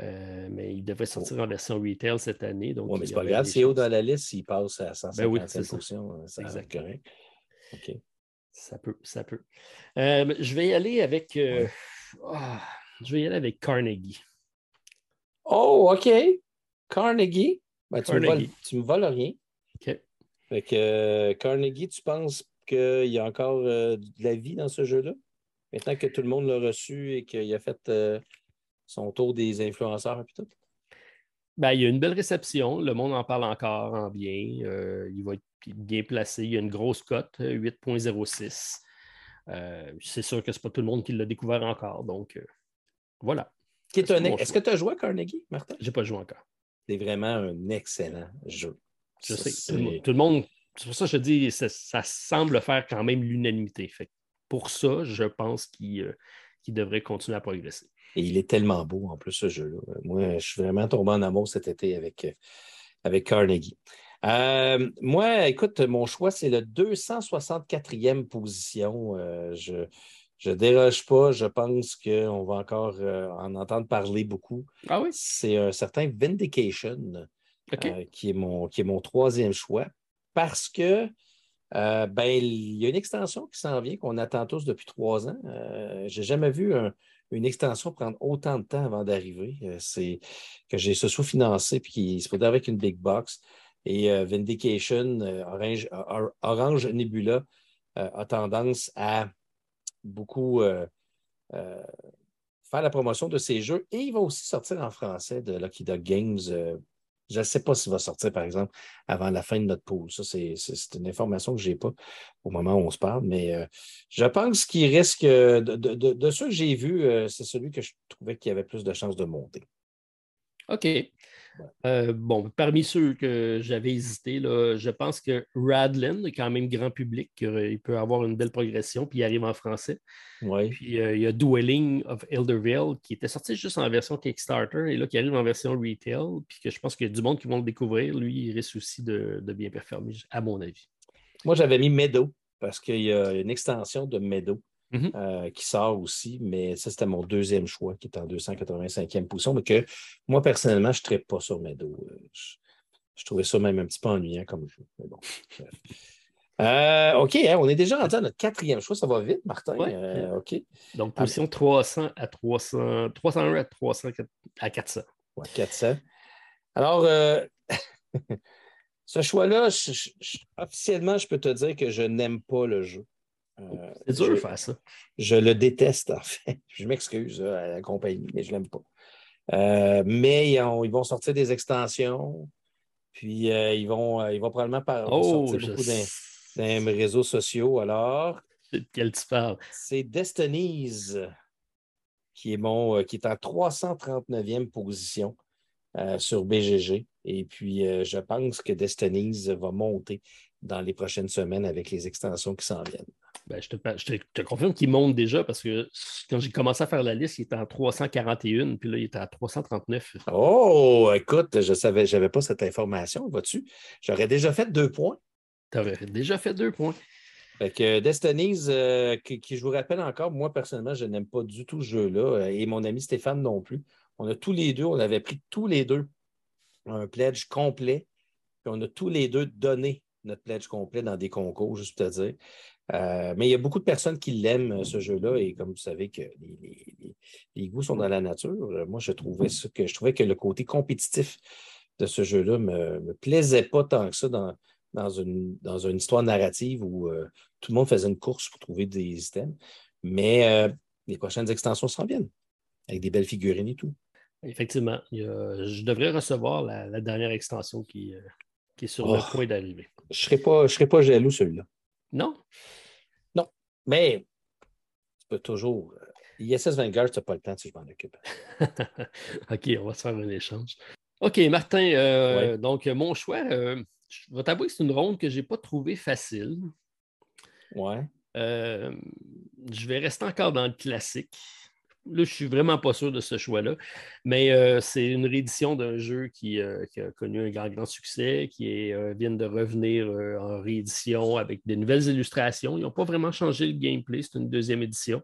Euh, mais il devrait sortir en version retail cette année. Oui, mais c'est pas grave. C'est haut dans la liste s'il passe à 150 ben oui, position. Ça correct. OK. Ça peut, ça peut. je vais y aller avec. Ah, je vais y aller avec Carnegie. Oh, OK. Carnegie? Ben, tu, Me tu me voles rien. OK. Fait que euh, Carnegie, tu penses qu'il y a encore euh, de la vie dans ce jeu-là? Maintenant que tout le monde l'a reçu et qu'il a fait euh, son tour des influenceurs et tout? Ben, il y a une belle réception. Le monde en parle encore en bien. il va être bien placé. Il y a une grosse cote, 8.06. c'est sûr que ce n'est pas tout le monde qui l'a découvert encore. Donc, voilà. Est-ce que tu as joué à Carnegie, Martin? Je n'ai pas joué encore. C'est vraiment un excellent jeu. Je sais. Tout le, monde, c'est pour ça que je dis, ça, ça semble faire quand même l'unanimité. Pour ça, je pense euh, qu'il devrait continuer à progresser. Et il est tellement beau en plus, ce jeu-là. Moi, je suis vraiment tombé en amour cet été avec, euh, avec Carnegie. Euh, moi, écoute, mon choix, c'est le 264e position. je ne déroge pas. Je pense qu'on va encore en entendre parler beaucoup. Ah oui? C'est un certain Vindication. Euh, qui, est mon, qui est mon troisième choix, parce que euh, ben, il y a une extension qui s'en vient, qu'on attend tous depuis trois ans. Euh, je n'ai jamais vu une extension prendre autant de temps avant d'arriver. c'est que j'ai ce sous-financé puis qu'il se faudrait avec une big box. Et Vindication, Orange, Orange, Nebula a tendance à beaucoup faire la promotion de ces jeux. Et il va aussi sortir en français de Lucky Dog Games je ne sais pas s'il va sortir, par exemple, avant la fin de notre pool. Ça, c'est une information que je n'ai pas au moment où on se parle, mais euh, je pense qu'il risque, de, de, ceux que j'ai vus, euh, c'est celui que je trouvais qu'il avait plus de chances de monter. OK. Euh, bon, parmi ceux que j'avais hésité, là, je pense que Radlin est quand même grand public. il peut avoir une belle progression, puis il arrive en français. Ouais. Puis euh, il y a Dueling of Elderville qui était sorti juste en version Kickstarter et là qui arrive en version retail. Puis que je pense qu'il y a du monde qui vont le découvrir. Lui, il risque aussi de, de bien performer, à mon avis. Moi, j'avais mis Meadow parce qu'il y a une extension de Meadow Mhm. Euh, qui sort aussi, mais ça, c'était mon deuxième choix qui est en 285e position, mais que moi, personnellement, je ne traite pas sur mes dos. Euh, je, trouvais ça même un petit peu ennuyant comme jeu. Mais bon. Euh, OK, hein, on est déjà rendu à notre quatrième choix. Ça va vite, Martin. OK. Donc, position 300 à 300, 301 à 300 à 400. Ouais, 400. Alors, ce choix-là, officiellement, je peux te dire que je n'aime pas le jeu. Euh, c'est dur de faire ça. Je le déteste, en fait. Je m'excuse à la compagnie, mais je ne l'aime pas. Euh, mais ils, vont sortir des extensions, puis euh, ils, vont, ils vont probablement oh, sortir beaucoup d'un réseaux sociaux. Alors, de quel tu parles? C'est Destinies qui est, mon, qui est en 339e position sur BGG. Et puis, je pense que Destinies va monter dans les prochaines semaines avec les extensions qui s'en viennent. Ben, je, te, confirme qu'il monte déjà parce que quand j'ai commencé à faire la liste, il était en 341, puis là, il était à 339. Oh, écoute, je savais, je n'avais pas cette information, vois-tu? J'aurais déjà fait deux points. Tu aurais déjà fait deux points. Fait que Destinies, euh, qui, je vous rappelle encore, moi personnellement, je n'aime pas du tout ce jeu-là, et mon ami Stéphane non plus. On a tous les deux, on avait pris tous les deux un pledge complet, puis on a tous les deux donné notre pledge complet dans des concours, juste pour te dire. Euh, mais il y a beaucoup de personnes qui l'aiment, ce jeu-là, et comme vous savez que les, goûts sont dans la nature, euh, moi, je trouvais, que, je trouvais que le côté compétitif de ce jeu-là ne me, plaisait pas tant que ça dans, dans, une, dans une histoire narrative où euh, tout le monde faisait une course pour trouver des items. Mais les prochaines extensions s'en viennent, avec des belles figurines et tout. Effectivement. je devrais recevoir la, dernière extension qui, qui est sur le oh. point d'arriver. Je ne serais pas jaloux, celui-là. Non? Mais tu peux toujours. Euh, ISS Vanguard, tu n'as pas le temps si je m'en occupe. OK, on va se faire un échange. OK, Martin, euh, donc mon choix, euh, je vais t'avouer que c'est une ronde que je n'ai pas trouvée facile. Ouais. Euh, je vais rester encore dans le classique. Là, je suis vraiment pas sûr de ce choix-là. Mais euh, c'est une réédition d'un jeu qui, a connu un grand, grand succès, qui vient de revenir en réédition avec des nouvelles illustrations. Ils n'ont pas vraiment changé le gameplay. C'est une deuxième édition.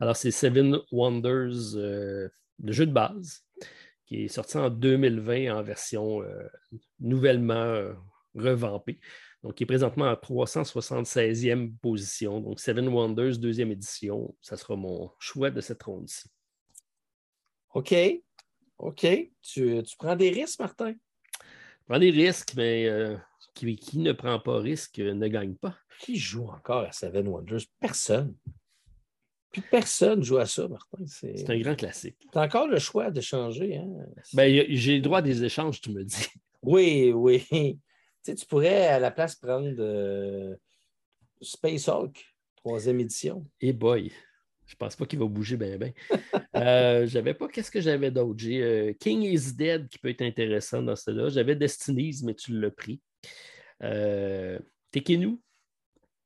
Alors, c'est Seven Wonders, le jeu de base qui est sorti en 2020 en version euh, nouvellement euh, revampée. Donc, qui est présentement en 376e position. Donc, Seven Wonders, deuxième édition, ça sera mon choix de cette ronde-ci. OK. OK. Tu, prends des risques, Martin? Je prends des risques, mais euh, qui, qui, ne prend pas risque ne gagne pas. Qui joue encore à Seven Wonders? Personne personne joue à ça, Martin. C'est un grand classique. Tu as encore le choix de changer. Hein? Ben, j'ai le droit des échanges, tu me dis. Oui, oui. Tu, pourrais à la place prendre euh, Space Hulk, troisième édition. Et boy, je pense pas qu'il va bouger bien, bien. euh, j'avais pas, qu'est-ce que j'avais d'autre? J'ai euh, King is Dead qui peut être intéressant dans cela. J'avais Destinies, mais tu l'as pris. Euh, Tekenu,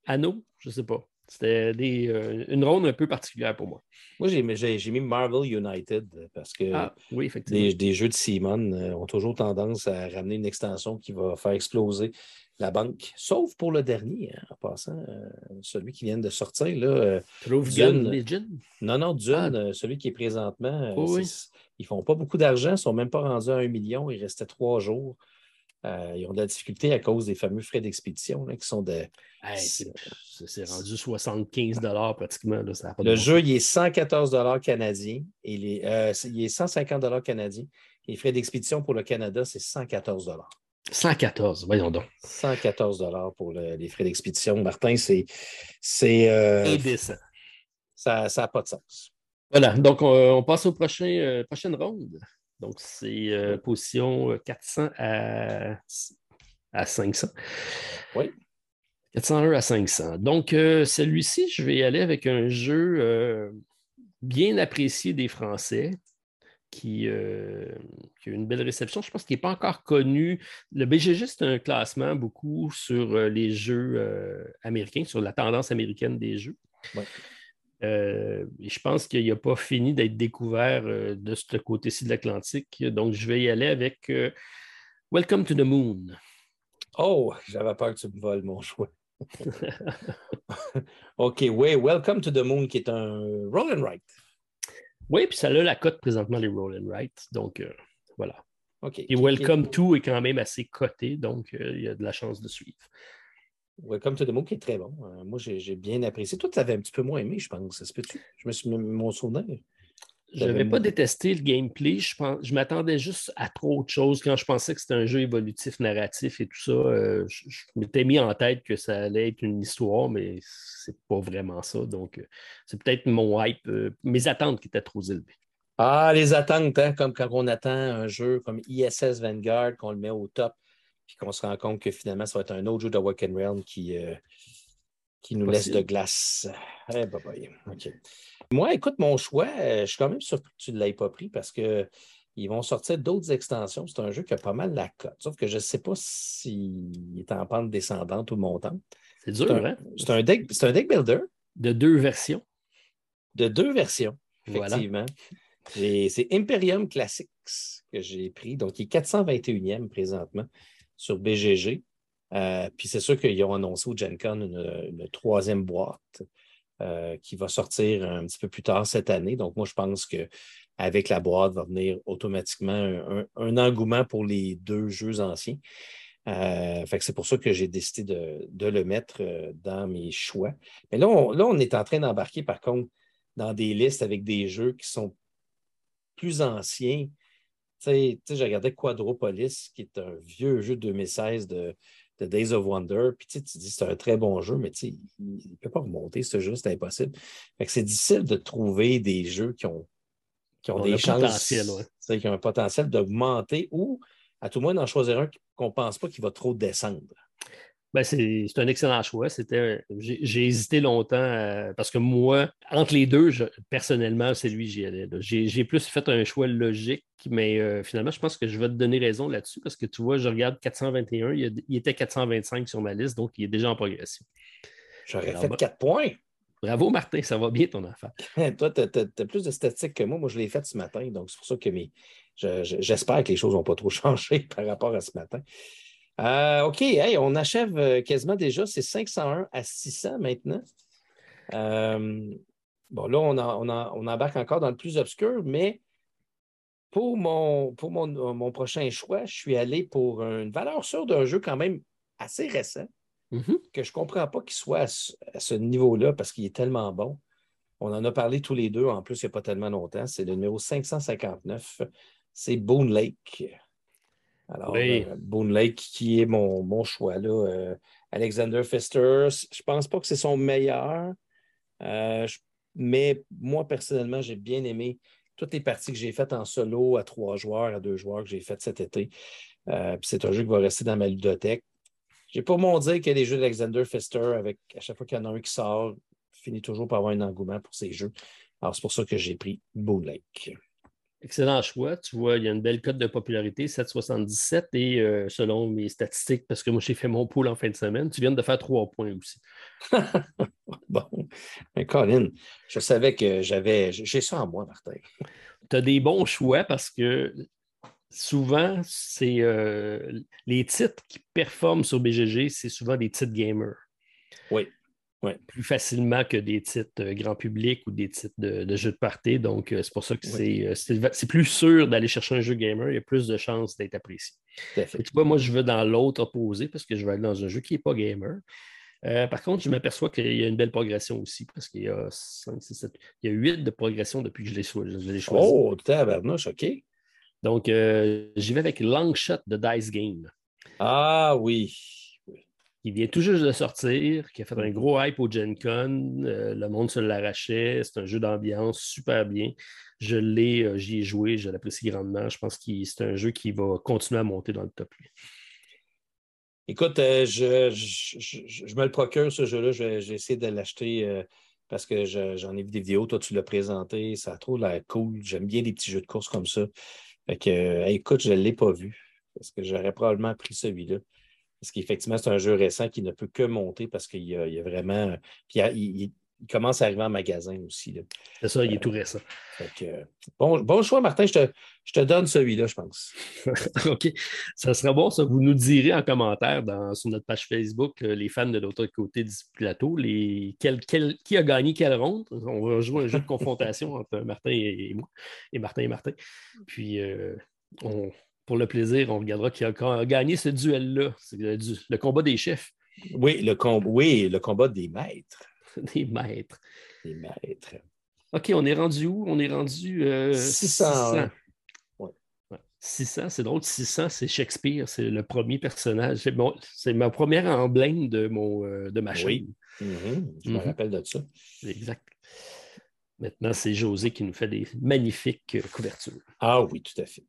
Anno, je sais pas. C'était euh, une ronde un peu particulière pour moi. Moi, j'ai mis Marvel United parce que ah, oui, des, jeux de Simon euh, ont toujours tendance à ramener une extension qui va faire exploser la banque, sauf pour le dernier, hein, en passant, euh, celui qui vient de sortir. Là, Dune. Non, non, Dune, ah. celui qui est présentement. ils ne font pas beaucoup d'argent, ils ne sont même pas rendus à un million, il restait trois jours. Euh, ils ont de la difficulté à cause des fameux frais d'expédition qui sont de. c'est rendu 75 pratiquement. le jeu, il est 114 canadiens et les, euh, il est 150 canadiens. Les frais d'expédition pour le Canada, c'est 114 114, voyons donc. 114 pour les frais d'expédition. Martin, c'est. c'est euh, Ça n'a pas de sens. Voilà, donc on, passe au prochain, prochaine ronde. Donc, c'est euh, position 400 euh, à, 500. Oui. 401 à 500. Donc, euh, celui-ci, je vais y aller avec un jeu bien apprécié des Français. Qui, a une belle réception. Je pense qu'il n'est pas encore connu. Le BGG, c'est un classement beaucoup sur les jeux américains, sur la tendance américaine des jeux. Oui. Euh, je pense qu'il n'a pas fini d'être découvert euh, de ce côté-ci de l'Atlantique. Donc, je vais y aller avec euh, Welcome to the Moon. Oh, j'avais peur que tu me voles mon choix. OK, oui, Welcome to the Moon, qui est un roll and write. Oui, puis ça a la cote présentement, les roll and write. Donc, voilà. OK. Et Welcome to est quand même assez coté, donc il y a de la chance de suivre. Welcome to the Moon qui est très bon. Euh, moi, j'ai bien apprécié. Toi, tu avais un petit peu moins aimé, je pense. Ça se peut-tu? Je me suis mon souvenir. Je n'avais pas détesté le gameplay. Je, je m'attendais juste à trop de choses. Quand je pensais que c'était un jeu évolutif, narratif et tout ça, euh, je, m'étais mis en tête que ça allait être une histoire, mais c'est pas vraiment ça. Donc, euh, c'est peut-être mon hype, mes attentes qui étaient trop élevées. Ah, les attentes, hein, comme quand on attend un jeu comme ISS Vanguard, qu'on le met au top puis qu'on se rend compte que finalement, ça va être un autre jeu de Wacken Realm qui, euh, qui nous laisse de glace. Eh, Moi, écoute, mon choix, euh, je suis quand même surpris que tu ne l'aies pas pris parce qu'ils vont sortir d'autres extensions. C'est un jeu qui a pas mal la cote. Sauf que je ne sais pas s'il est en pente descendante ou montante. C'est dur, hein? C'est un, deck, un deck builder. De deux versions. De deux versions, effectivement. C'est Imperium Classics que j'ai pris. Donc, il est 421e présentement sur BGG. Euh, puis c'est sûr qu'ils ont annoncé au Gen Con une, troisième boîte euh, qui va sortir un petit peu plus tard cette année. Donc, moi, je pense qu'avec la boîte va venir automatiquement un, engouement pour les deux jeux anciens. Euh, c'est pour ça que j'ai décidé de, le mettre dans mes choix. Mais là là, on est en train d'embarquer, par contre, dans des listes avec des jeux qui sont plus anciens, sais, j'ai regardé Quadropolis, qui est un vieux jeu de 2016 de, Days of Wonder. Puis tu dis c'est un très bon jeu, mais il ne peut pas remonter ce jeu, c'est impossible. c'est difficile de trouver des jeux qui ont, qui ont des chances. Qui ont un potentiel d'augmenter ou à tout le moins d'en choisir un qu'on ne pense pas qu'il va trop descendre. Ben, c'est un excellent choix. J'ai hésité longtemps euh, parce que moi, entre les deux, personnellement, c'est lui j'y allais. J'ai plus fait un choix logique, mais euh, finalement, je pense que je vais te donner raison là-dessus parce que tu vois, je regarde 421, il, était 425 sur ma liste, donc il est déjà en progression. J'aurais fait 4 points. Bravo, Martin, ça va bien ton affaire. Toi, tu as, plus de statistiques que moi. Moi, je l'ai fait ce matin, donc c'est pour ça que j'espère que les choses n'ont pas trop changé par rapport à ce matin. Euh, OK, on achève euh, quasiment déjà. C'est 501 à 600 maintenant. Euh, bon, là, on, on, embarque encore dans le plus obscur, mais pour mon, pour mon, prochain choix, je suis allé pour une valeur sûre d'un jeu quand même assez récent, mm-hmm. que je ne comprends pas qu'il soit à ce, niveau-là parce qu'il est tellement bon. On en a parlé tous les deux, en plus, il n'y a pas tellement longtemps. C'est le numéro 559. C'est Boone Lake. Alors, euh, Boone Lake, qui est mon, choix là. Euh, Alexander Pfister, je ne pense pas que c'est son meilleur, euh, mais moi, personnellement, j'ai bien aimé toutes les parties que j'ai faites en solo à trois joueurs, à deux joueurs que j'ai faites cet été. c'est un jeu qui va rester dans ma ludothèque. J'ai pas mon dire que les jeux d'Alexander Pfister, avec à chaque fois qu'il y en a un qui sort, finit toujours par avoir un engouement pour ces jeux. Alors, c'est pour ça que j'ai pris Boone Lake. Excellent choix. Tu vois, il y a une belle cote de popularité, 7,77. Et euh, selon mes statistiques, parce que moi, j'ai fait mon pool en fin de semaine, tu viens de faire trois points aussi. bon. Mais Colin, je savais que j'avais. J'ai ça en moi, Martin. Tu as des bons choix parce que souvent, c'est euh, les titres qui performent sur BGG, c'est souvent des titres gamers. Oui plus facilement que des titres euh, grand public ou des titres de, jeux de party. Donc, euh, c'est pour ça que euh, c'est plus sûr d'aller chercher un jeu gamer. Il y a plus de chances d'être apprécié. tu vois, moi, je veux dans l'autre opposé parce que je vais aller dans un jeu qui n'est pas gamer. par contre, je m'aperçois qu'il y a une belle progression aussi parce qu'il y a 5, 6, 7, il y a 8 de progression depuis que je l'ai choisi. Oh, tabarnouche, OK. Donc, j'y vais avec Longshot de Dice Game. Ah oui qui vient tout juste de sortir, qui a fait un gros hype au Gen Con. Euh, le monde se l'arrachait. C'est un jeu d'ambiance super bien. Je l'ai, euh, j'y ai joué, je l'apprécie grandement. Je pense que c'est un jeu qui va continuer à monter dans le top 8. Écoute, euh, je, me le procure, ce jeu-là. J'ai essayé de l'acheter parce que j'en ai vu des vidéos. Toi, tu l'as présenté. Ça a trop l'air cool. J'aime bien des petits jeux de course comme ça. écoute, je ne l'ai pas vu parce que j'aurais probablement pris celui-là. Parce qu'effectivement, c'est un jeu récent qui ne peut que monter parce qu'il y, a vraiment. il, commence à arriver en magasin aussi. C'est ça, il est tout récent. bon, choix, Martin. Je te, donne celui-là, je pense. OK. Ça serait bon, ça. Vous nous direz en commentaire sur notre page Facebook, euh, les fans de l'autre côté du plateau, les, qui a gagné quelle ronde? On va jouer un jeu de confrontation entre Martin et, moi, et Martin et Martin. Puis, euh, on pour le plaisir, on regardera qui a, gagné ce duel-là. C'est le, combat des chefs. Oui le, oui, le combat des maîtres. des maîtres. Des maîtres. OK, on est rendu où? On est rendu 600. 600. c'est drôle. 600, c'est Shakespeare. C'est le premier personnage. C'est, bon, ma première emblème de, mon, euh, de ma chaîne. Oui. Mm-hmm. Je me mm-hmm. rappelle de ça. Exact. Maintenant, c'est José qui nous fait des magnifiques euh, couvertures. Ah oui, tout à fait.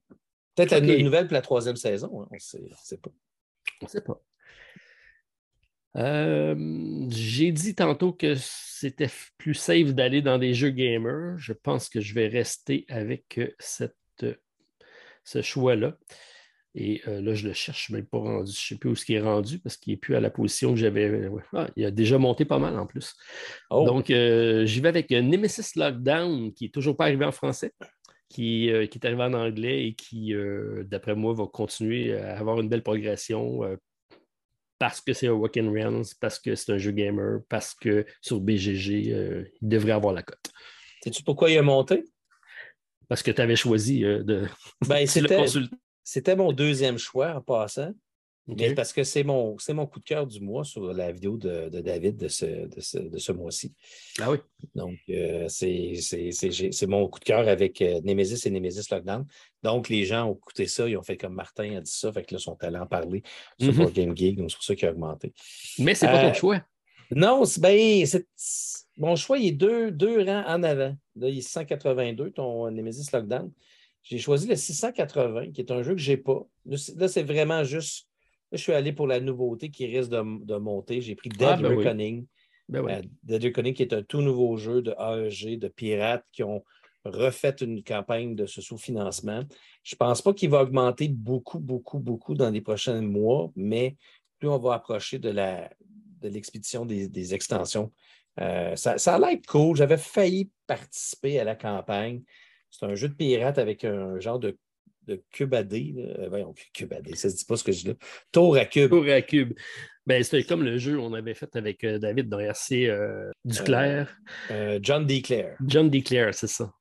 Peut-être la nouvelle pour la troisième saison, hein, on ne sait, pas. On ne sait pas. Euh, j'ai dit tantôt que c'était plus safe d'aller dans des jeux gamers. Je pense que je vais rester avec euh, cette, ce choix-là. Et euh, là, je le cherche, je ne pas rendu. Je ne sais plus où ce qui est rendu parce qu'il n'est plus à la position que j'avais. Ah, il a déjà monté pas mal en plus. Oh. Donc, j'y vais avec Nemesis Lockdown, qui n'est toujours pas arrivé en français. Euh, qui, est arrivé en anglais et qui, euh, d'après moi, va continuer à avoir une belle progression euh, parce que c'est un walk in rounds, parce que c'est un jeu gamer, parce que sur BGG, il devrait avoir la cote. Sais-tu pourquoi il a monté? Parce que tu avais choisi de. Ben, c'était mon deuxième choix en passant parce que c'est mon, mon coup de cœur du mois sur la vidéo de, David de ce, de ce, mois-ci. Ah oui. Donc, euh, c'est mon coup de cœur avec euh, Nemesis et Nemesis Lockdown. Donc, les gens ont écouté ça, ils ont fait comme Martin a dit ça, fait que là, ils sont allés en parler sur mm Game Geek, donc c'est pour ça qu'il a augmenté. Mais c'est pas ton euh, choix. Non, ben, mon choix, il est deux, deux rangs en avant. Là, il est 182, ton Nemesis Lockdown. J'ai choisi le 680, qui est un jeu que je n'ai pas. Là, c'est vraiment juste je suis allé pour la nouveauté qui risque de, monter. J'ai pris ah, Dead ben Reckoning. Ben euh, Dead Reckoning, qui est un tout nouveau jeu de AEG, de pirates qui ont refait une campagne de ce sous-financement. Je ne pense pas qu'il va augmenter beaucoup, beaucoup, beaucoup dans les prochains mois, mais plus on va approcher de l'expédition de des, extensions, euh, ça, ça, a l'air cool. J'avais failli participer à la campagne. C'est un jeu de pirate avec un genre de de cube à. Euh, voyons, cube à ça ne se dit pas ce que je dis là. Tour à cube. Tour à cube. Ben, c'était comme le jeu qu'on avait fait avec euh, David dans RC euh, Duclair. John Declair. John Declair, c'est ça.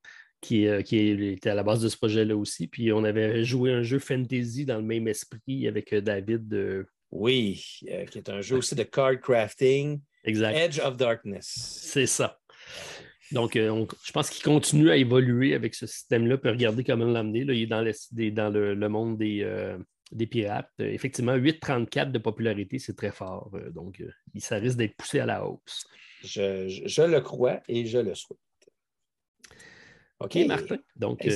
Qui, qui, était à la base de ce projet-là aussi. Puis on avait joué un jeu fantasy dans le même esprit avec David. Oui, qui est un jeu aussi de card crafting. Exact. Edge of Darkness. C'est ça. Donc, euh, je pense qu'il continue à évoluer avec ce système-là, puis regarder comment l'amener. Il est dans, le, monde des, euh, pirates. effectivement, 8,34 de popularité, c'est très fort. Euh, donc, ça risque d'être poussé à la hausse. Je, le crois et je le souhaite. OK, Martin. Donc,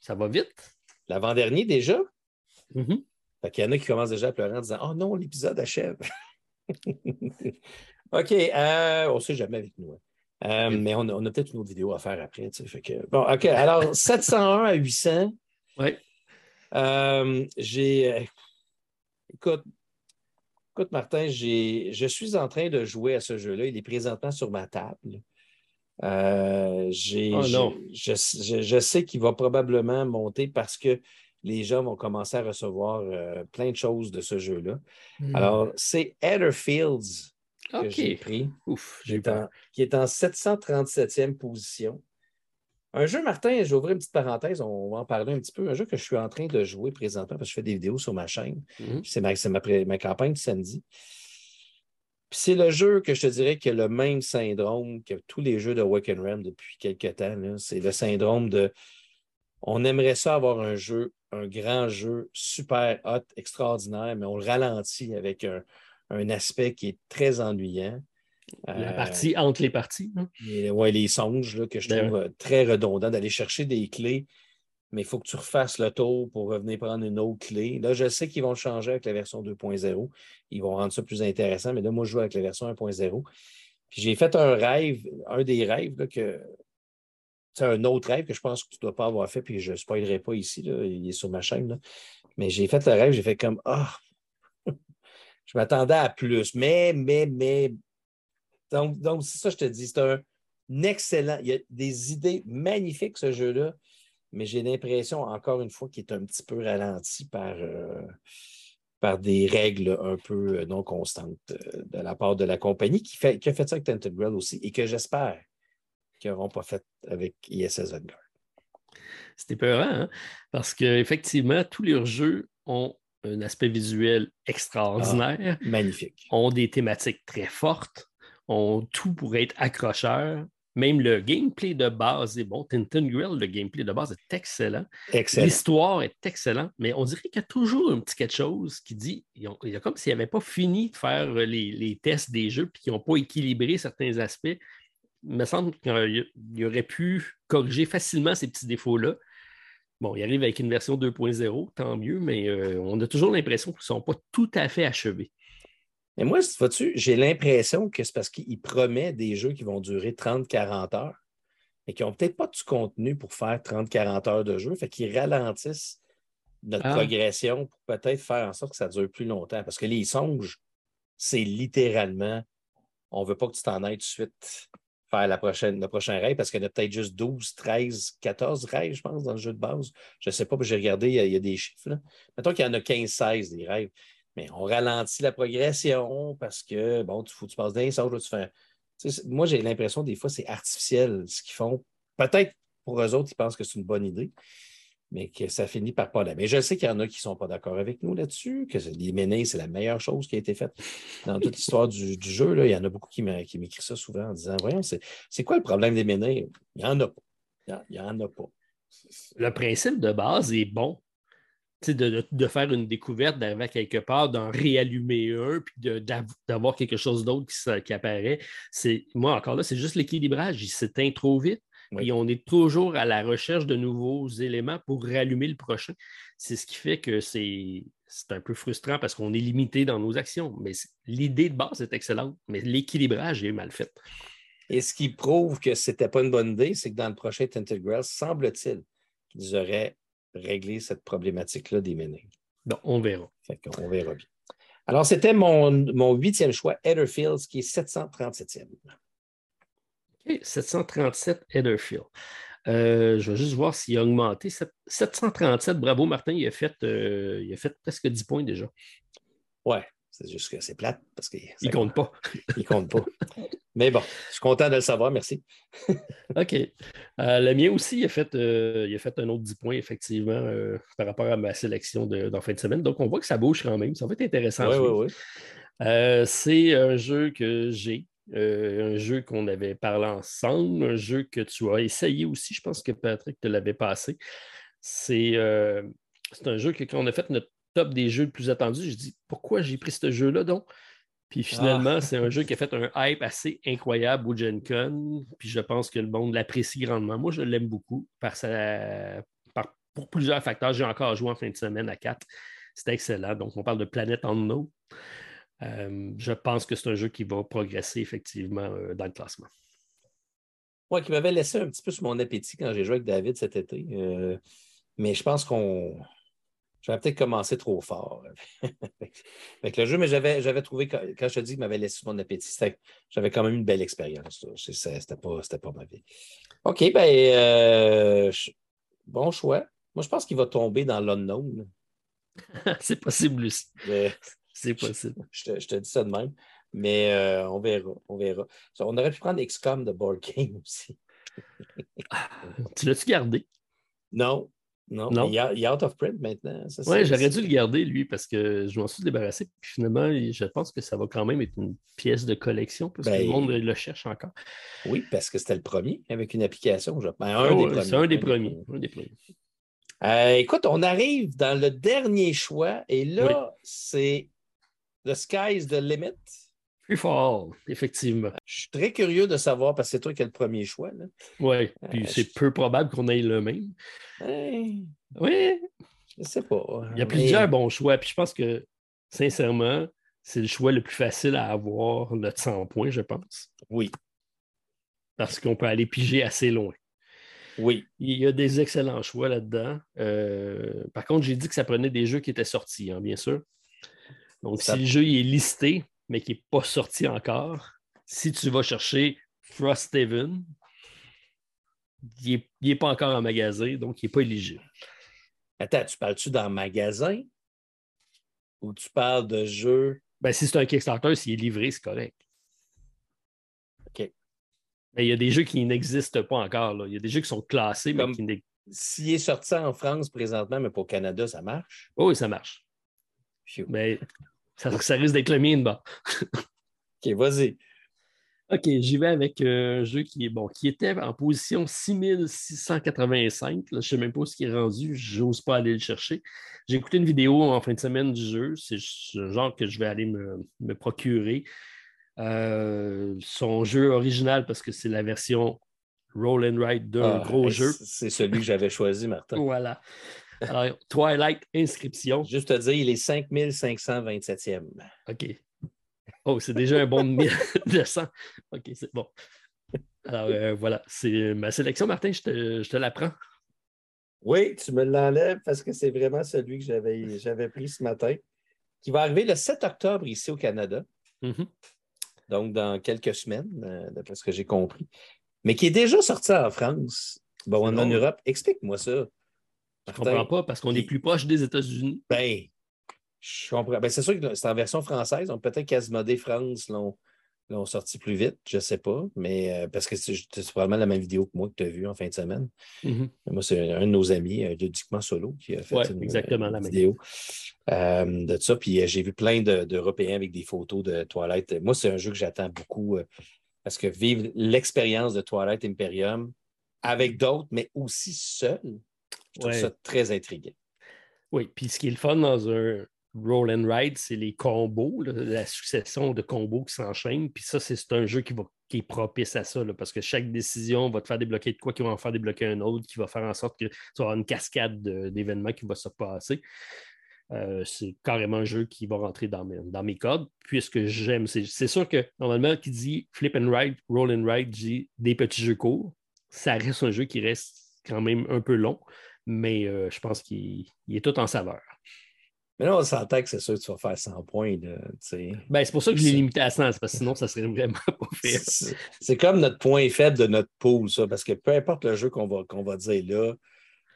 ça va vite? L'avant-dernier déjà? Mm-hmm. Il y en a qui commencent déjà à pleurer en disant Oh non, l'épisode achève. OK, on ne sait jamais avec nous. Hein. Euh, mais on a, peut-être une autre vidéo à faire après. Bon, OK. Alors, 701 à 800. Oui. Euh, j'ai. Euh, écoute, écoute, Martin, je suis en train de jouer à ce jeu-là. Il est présentement sur ma table. j'ai, oh je, sais qu'il va probablement monter parce que les gens vont commencer à recevoir plein de choses de ce jeu-là. Hmm. Alors, c'est Que j'ai pris, Ouf, qui, est en, qui, est en, 737e position. Un jeu, Martin, je vais ouvrir une petite parenthèse, on va en parler un petit peu. Un jeu que je suis en train de jouer présentement parce que je fais des vidéos sur ma chaîne. Mhm. C'est ma, ma, campagne de samedi. c'est le jeu que je te dirais qui a le même syndrome que tous les jeux de Wake and Ram depuis quelques temps. C'est le syndrome de on aimerait ça avoir un jeu, un grand jeu super hot, extraordinaire, mais on le ralentit avec un, un aspect qui est très ennuyant. La partie entre les parties. Oui, les songes que je ben trouve euh, très redondants d'aller chercher des clés, mais il faut que tu refasses le tour pour revenir prendre une autre clé. Là, je sais qu'ils vont changer avec la version 2.0. Ils vont rendre ça plus intéressant, mais là, moi, je joue avec la version 1.0. Puis j'ai fait un rêve, un des rêves que. C'est un autre rêve que je pense que tu ne dois pas avoir fait, puis je ne spoilerai pas ici, il est sur ma chaîne. Mais j'ai fait le rêve, j'ai fait comme Ah, je m'attendais à plus. Mais, mais, mais. Donc, c'est ça, je te dis. C'est un excellent. Il y a des idées magnifiques, ce jeu-là, mais j'ai l'impression, encore une fois, qu'il est un petit peu ralenti par, euh, par des règles un peu non constantes euh, de la part de la compagnie qui, fait, qui a fait ça avec Tented Grill aussi et que j'espère qu'ils n'auront pas fait avec ISS Vanguard. C'était peurant, hein? parce qu'effectivement, tous leurs jeux ont un aspect visuel extraordinaire. Ah, magnifique. Ont des thématiques très fortes, ont tout pour être accrocheur. Même le gameplay de base est bon. Tintin Grill, le gameplay de base est excellent. Excellent. L'histoire est excellente, mais on dirait qu'il y a toujours un petit quelque chose qui dit il y a comme s'ils n'avaient pas fini de faire les, tests des jeux puis qu'ils n'ont pas équilibré certains aspects. Il me semble qu'il aurait pu corriger facilement ces petits défauts-là. Bon, il arrive avec une version 2.0, tant mieux, mais euh, on a toujours l'impression qu'ils ne sont pas tout à fait achevés. Et moi, vois-tu, j'ai l'impression que c'est parce qu'il promet des jeux qui vont durer 30-40 heures, mais qui n'ont peut-être pas du contenu pour faire 30-40 heures de jeu, fait qu'ils ralentissent notre ah. progression pour peut-être faire en sorte que ça dure plus longtemps. Parce que les songes, c'est littéralement on ne veut pas que tu t'en ailles tout de suite faire la prochaine, le prochain rêve parce qu'il y en a peut-être juste 12, 13, 14 rêves, je pense, dans le jeu de base. Je ne sais pas, j'ai regardé, il y, a, des chiffres. Mettons qu'il y en a 15, 16 des rêves. Mais on ralentit la progression parce que, bon, tu, faut, tu passes d'un sort, tu fais. moi, j'ai l'impression des fois, c'est artificiel ce qu'ils font. Peut-être pour eux autres, ils pensent que c'est une bonne idée mais que ça finit par pas là. Mais je sais qu'il y en a qui ne sont pas d'accord avec nous là-dessus, que les ménés, c'est la meilleure chose qui a été faite dans toute l'histoire du, jeu. Là. Il y en a beaucoup qui m'écrivent ça souvent en disant Voyons, c'est quoi le problème des ménés? Il n'y en a pas. Il n'y en a pas. Le principe de base est bon. De, de, faire une découverte, d'arriver à quelque part, d'en réallumer un, puis d'avoir quelque chose d'autre qui, qui, apparaît. Moi, encore là, c'est juste l'équilibrage. Il s'éteint trop vite Et on est toujours à la recherche de nouveaux éléments pour rallumer le prochain. C'est ce qui fait que c'est un peu frustrant parce qu'on est limité dans nos actions. Mais l'idée de base est excellente, mais l'équilibrage est mal fait. Et ce qui prouve que ce n'était pas une bonne idée, c'est que dans le prochain Tinted Grass, semble-t-il qu'ils auraient réglé cette problématique-là des méninges. Bon, on verra. on verra bien. Alors, c'était mon, huitième choix, Heatherfields, qui est 737e. OK, 737 Heatherfield. Euh, je vais juste voir s'il a augmenté. 737, bravo Martin, il a fait, euh, il a fait presque 10 points déjà. Ouais, c'est juste que c'est plate parce qu'il ne compte pas. il compte pas. Mais bon, je suis content de le savoir, merci. OK. Euh, le mien aussi, il a, fait, il a fait un autre 10 points, effectivement, par rapport à ma sélection de, fin de semaine. Donc, on voit que ça bouge quand même. Ça va être intéressant. Oui, oui, oui. c'est un jeu que j'ai euh, un jeu qu'on avait parlé ensemble, un jeu que tu as essayé aussi. Je pense que Patrick te l'avait passé. C'est euh, un jeu que quand on a fait notre top des jeux les plus attendus, je dis pourquoi j'ai pris ce jeu-là donc? Puis finalement, ah. c'est un jeu qui a fait un hype assez incroyable au Gen Con. Puis je pense que le monde l'apprécie grandement. Moi, je l'aime beaucoup par pour plusieurs facteurs. J'ai encore joué en fin de semaine à 4. C'était excellent. Donc, on parle de Planète en eau. Euh, je pense que c'est un jeu qui va progresser effectivement euh, dans le classement. Oui, qui m'avait laissé un petit peu sur mon appétit quand j'ai joué avec David cet été. Euh, mais je pense qu'on. J'avais peut-être commencé trop fort avec le jeu, mais j'avais trouvé, quand, je te dis qu'il m'avait laissé mon appétit, j'avais quand même une belle expérience. C'était pas, pas ma vie. OK, ben, bon choix. Moi, je pense qu'il va tomber dans l'unknown. C'est possible aussi. C'est possible. Je te, dis ça de même. Mais euh, on verra. On verra. On aurait pu prendre XCOM de Board Game aussi. tu l'as-tu gardé? Non. Non, non? Il, est out of print maintenant. Oui, j'aurais dû le garder, lui, parce que je m'en suis débarrassé. Puis finalement, je pense que ça va quand même être une pièce de collection parce que le ben, monde le cherche encore. Oui, parce que c'était le premier avec une application. Je... Ben, un, des premiers. C'est un des premiers. Un des premiers. Euh, écoute, on arrive dans le dernier choix et là, c'est The sky is the limit. Plus fort, effectivement. Je suis très curieux de savoir, parce que c'est toi qui as le premier choix. Oui, puis euh, c'est peu probable qu'on ait le même. oui. Je sais pas. Il y a plusieurs bons choix, puis je pense que, sincèrement, c'est le choix le plus facile à avoir, notre 100 points, je pense. Oui. Parce qu'on peut aller piger assez loin. Oui. Il y a des excellents choix là-dedans. Euh, par contre, j'ai dit que ça prenait des jeux qui étaient sortis, hein, bien sûr. Donc, si le jeu est listé, mais qui n'est pas sorti encore, si tu vas chercher Frosthaven, il n'est pas encore en magasin, donc il n'est pas éligible. Attends, tu parles-tu d'un magasin? Ou tu parles de jeu? Ben, si c'est un Kickstarter, s'il est livré, c'est correct. OK. Mais il y a des jeux qui n'existent pas encore. Là. Il y a des jeux qui sont classés, mais qui n'existent S'il est sorti en France présentement, mais pour Canada, ça marche? oui, ça marche. Mais ça, risque d'être le mien de. OK, vas-y. OK, j'y vais avec euh, un jeu qui est bon, qui était en position 6685. je ne sais même pas ce qui est rendu, j'ose pas aller le chercher. J'ai écouté une vidéo en fin de semaine du jeu, c'est le genre que je vais aller me, procurer. Euh, son jeu original, parce que c'est la version Roll and Ride d'un ah, gros jeu. C'est celui que j'avais choisi, Martin. voilà. Alors, Twilight Inscription. Juste te dire, il est 5527e. OK. Oh, c'est déjà un bon de 100. OK, c'est bon. Alors, euh, voilà, c'est ma sélection, Martin, je te, je te la prends. Oui, tu me l'enlèves parce que c'est vraiment celui que j'avais pris ce matin, qui va arriver le 7 octobre ici au Canada. Mm-hmm. Donc, dans quelques semaines, euh, d'après ce que j'ai compris. Mais qui est déjà sorti en France. Bon, en Europe. Explique-moi ça. Je ne comprends pas parce qu'on est plus proche des États-Unis. Ben, je comprends. Ben, c'est sûr que c'est en version française. Donc peut-être qu'Asmodée France l'ont sorti plus vite, je ne sais pas, mais euh, parce que c'est probablement la même vidéo que moi que tu as vue en fin de semaine. Mm-hmm. Moi, c'est un de nos amis, euh, ludiquement solo, qui a fait une, exactement la vidéo euh, de ça. Puis j'ai vu plein d'Européens avec des photos de Twilight. Moi, c'est un jeu que j'attends beaucoup parce que vivre l'expérience de Twilight Imperium avec d'autres, mais aussi seul, je trouve ça très intriguant. Oui, puis ce qui est le fun dans un, Roll and Ride, c'est les combos, la succession de combos qui s'enchaînent. Puis ça, c'est un jeu qui, va, qui est propice à ça, parce que chaque décision va te faire débloquer de quoi, qui va en faire débloquer un autre, qui va faire en sorte que tu vas avoir une cascade d'événements qui va se passer. Euh, c'est carrément un jeu qui va rentrer dans mes, dans mes codes, puisque j'aime. C'est sûr que normalement, qui dit flip and ride, roll and ride, dit des petits jeux courts. Ça reste un jeu qui reste quand même un peu long, mais euh, je pense qu'il est tout en saveur. Mais là, on s'entend que c'est sûr que tu vas faire 100 points. Ben, c'est pour ça que je l'ai limité à 100, parce que sinon, ça serait vraiment pas fait. C'est comme notre point faible de notre pool, ça, parce que peu importe le jeu qu'on va, qu'on va dire là,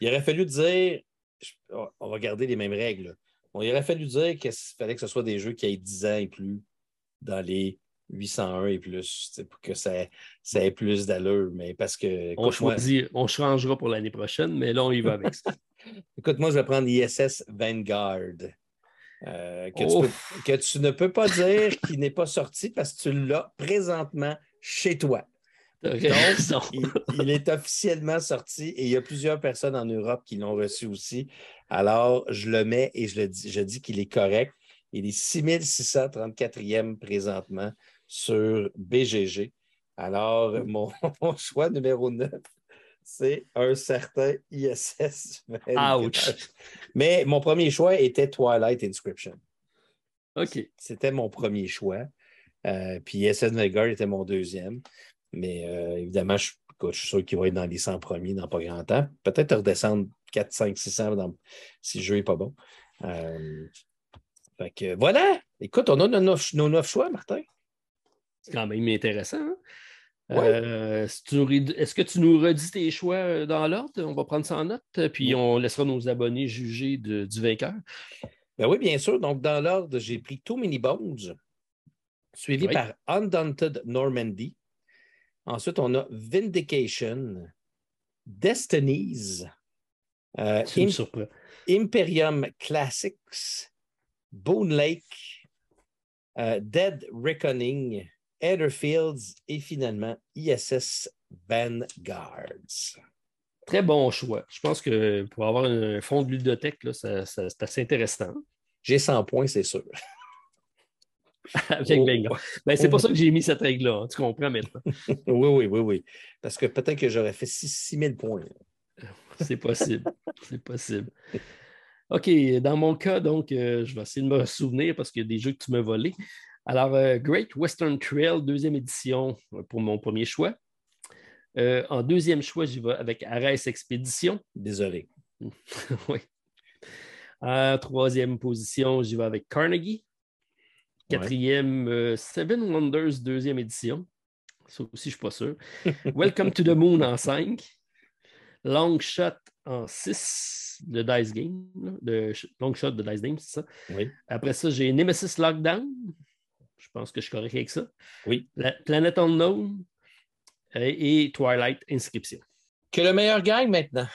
il aurait fallu dire, on va garder les mêmes règles. il aurait fallu dire qu'il fallait que ce soit des jeux qui aient 10 ans et plus dans les 801 et plus, pour que ça, ça ait plus d'allure. Mais parce que. On, choisit, on changera pour l'année prochaine, mais là, on y va avec ça. Écoute, moi, je vais prendre ISS Vanguard. Euh, que, tu ne peux pas dire qu'il n'est pas sorti parce que tu l'as présentement chez toi. Donc, il, est officiellement sorti et il y a plusieurs personnes en Europe qui l'ont reçu aussi. Alors, je le mets et je, le dis, je dis qu'il est correct. Il est 6634e présentement sur BGG. Alors, mon choix numéro 9, c'est un certain ISS. Ouch! Mais mon premier choix était Twilight Inscription. OK. C'était mon premier choix. Euh, puis ISS Vanguard était mon deuxième. Mais euh, évidemment, je, suis sûr qu'il va être dans les 100 premiers dans pas grand temps. Peut-être redescendre 4, 5, 600 si le jeu n'est pas bon. Euh, fait que voilà. Écoute, on a nos neuf, choix, Martin. C'est quand même intéressant. Hein? Euh, est-ce que tu nous redis tes choix euh, dans l'ordre? On va prendre ça en note, puis on laissera nos abonnés juger du vainqueur. Ben oui, bien sûr. Donc, dans l'ordre, j'ai pris Too Many Bones, suivi par Undaunted Normandy. Ensuite, on a Vindication, Destinies, euh, Imperium Classics, Bone Lake, Dead Reckoning, Fields et finalement ISS Vanguards. Très bon choix. Je pense que pour avoir un fond de bibliothèque, c'est assez intéressant. J'ai 100 points, c'est sûr. Avec oh. ben, c'est pour ça que j'ai mis cette règle-là. Hein. Tu comprends maintenant. oui, oui, oui, oui. Parce que peut-être que j'aurais fait 6 000 points. c'est possible. c'est possible. OK, dans mon cas, donc, euh, je vais essayer de me souvenir parce qu'il y a des jeux que tu m'as volés. Alors, euh, Great Western Trail, deuxième édition euh, pour mon premier choix. Euh, en deuxième choix, j'y vais avec Arès Expédition. Désolé. oui. En troisième position, j'y vais avec Carnegie. Quatrième, Seven Wonders, deuxième édition. Ça aussi, je ne suis pas sûr. Welcome to the Moon en cinq. Long Shot en six de Dice Game. Long Shot de Dice Game, c'est ça? Oui. Après ça, j'ai Nemesis Lockdown. Je pense que je suis correct avec ça. Oui. La Planet Unknown et Twilight Inscription. Que le meilleur gagne maintenant?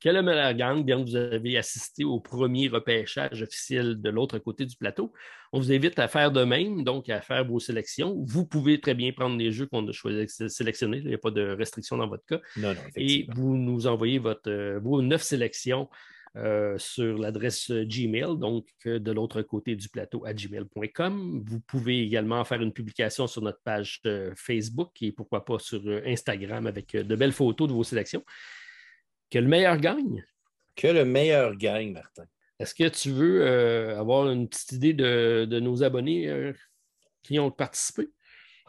Que le meilleur gagne, bien que vous avez assisté au premier repêchage officiel de l'autre côté du plateau. On vous invite à faire de même, donc à faire vos sélections. Vous pouvez très bien prendre les jeux qu'on a choisi de sélectionner. Il n'y a pas de restriction dans votre cas. Non, non, et vous nous envoyez votre, euh, vos neuf sélections euh, sur l'adresse Gmail, donc euh, de l'autre côté du plateau à gmail.com. Vous pouvez également faire une publication sur notre page euh, Facebook et pourquoi pas sur Instagram avec de belles photos de vos sélections. Que le meilleur gagne. Que le meilleur gagne, Martin. Est-ce que tu veux avoir une petite idée de, nos abonnés qui ont participé?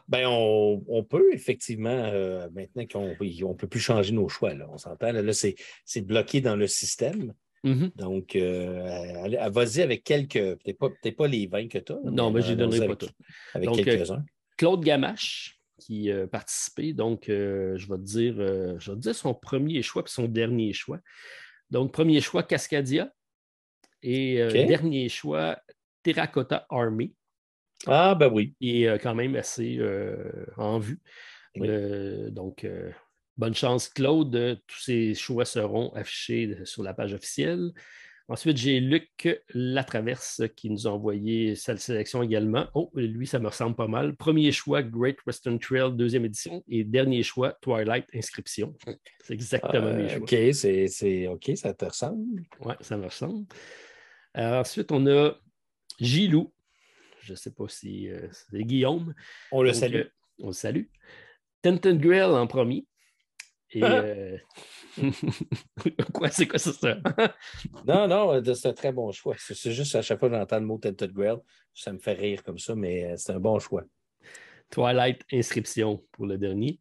Ben, on, peut effectivement, maintenant qu'on ne peut plus changer nos choix, là, on s'entend, là c'est bloqué dans le système. Mm-hmm. Donc, euh, vas-y avec quelques, peut-être pas, peut pas, les 20 que tu as. Non, mais j'ai donné pas tout. Avec euh, quelques-uns. Claude Gamache qui a participé, donc euh, je vais te dire, je vais dire son premier choix puis son dernier choix. Donc, premier choix, Cascadia. Et dernier choix, Terracotta Army. Ah, ben oui. Et quand même assez en vue. donc, Bonne chance, Claude. Tous ces choix seront affichés sur la page officielle. Ensuite, j'ai Luc Latraverse qui nous a envoyé sa sélection également. Oh, lui, ça me ressemble pas mal. Premier choix, Great Western Trail, deuxième édition. Et dernier choix, Twilight Inscription. C'est exactement mes euh, choix. OK, c'est OK, ça te ressemble. Oui, ça me ressemble. ensuite, on a Gilou. Je ne sais pas si c'est Guillaume. On le salue. on le salue. Tenton Grill en premier. Et, quoi, c'est quoi ça? non, non, c'est un très bon choix. C'est juste à chaque fois que j'entends le mot Tented Grill, ça me fait rire comme ça, mais c'est un bon choix. Twilight inscription pour le dernier.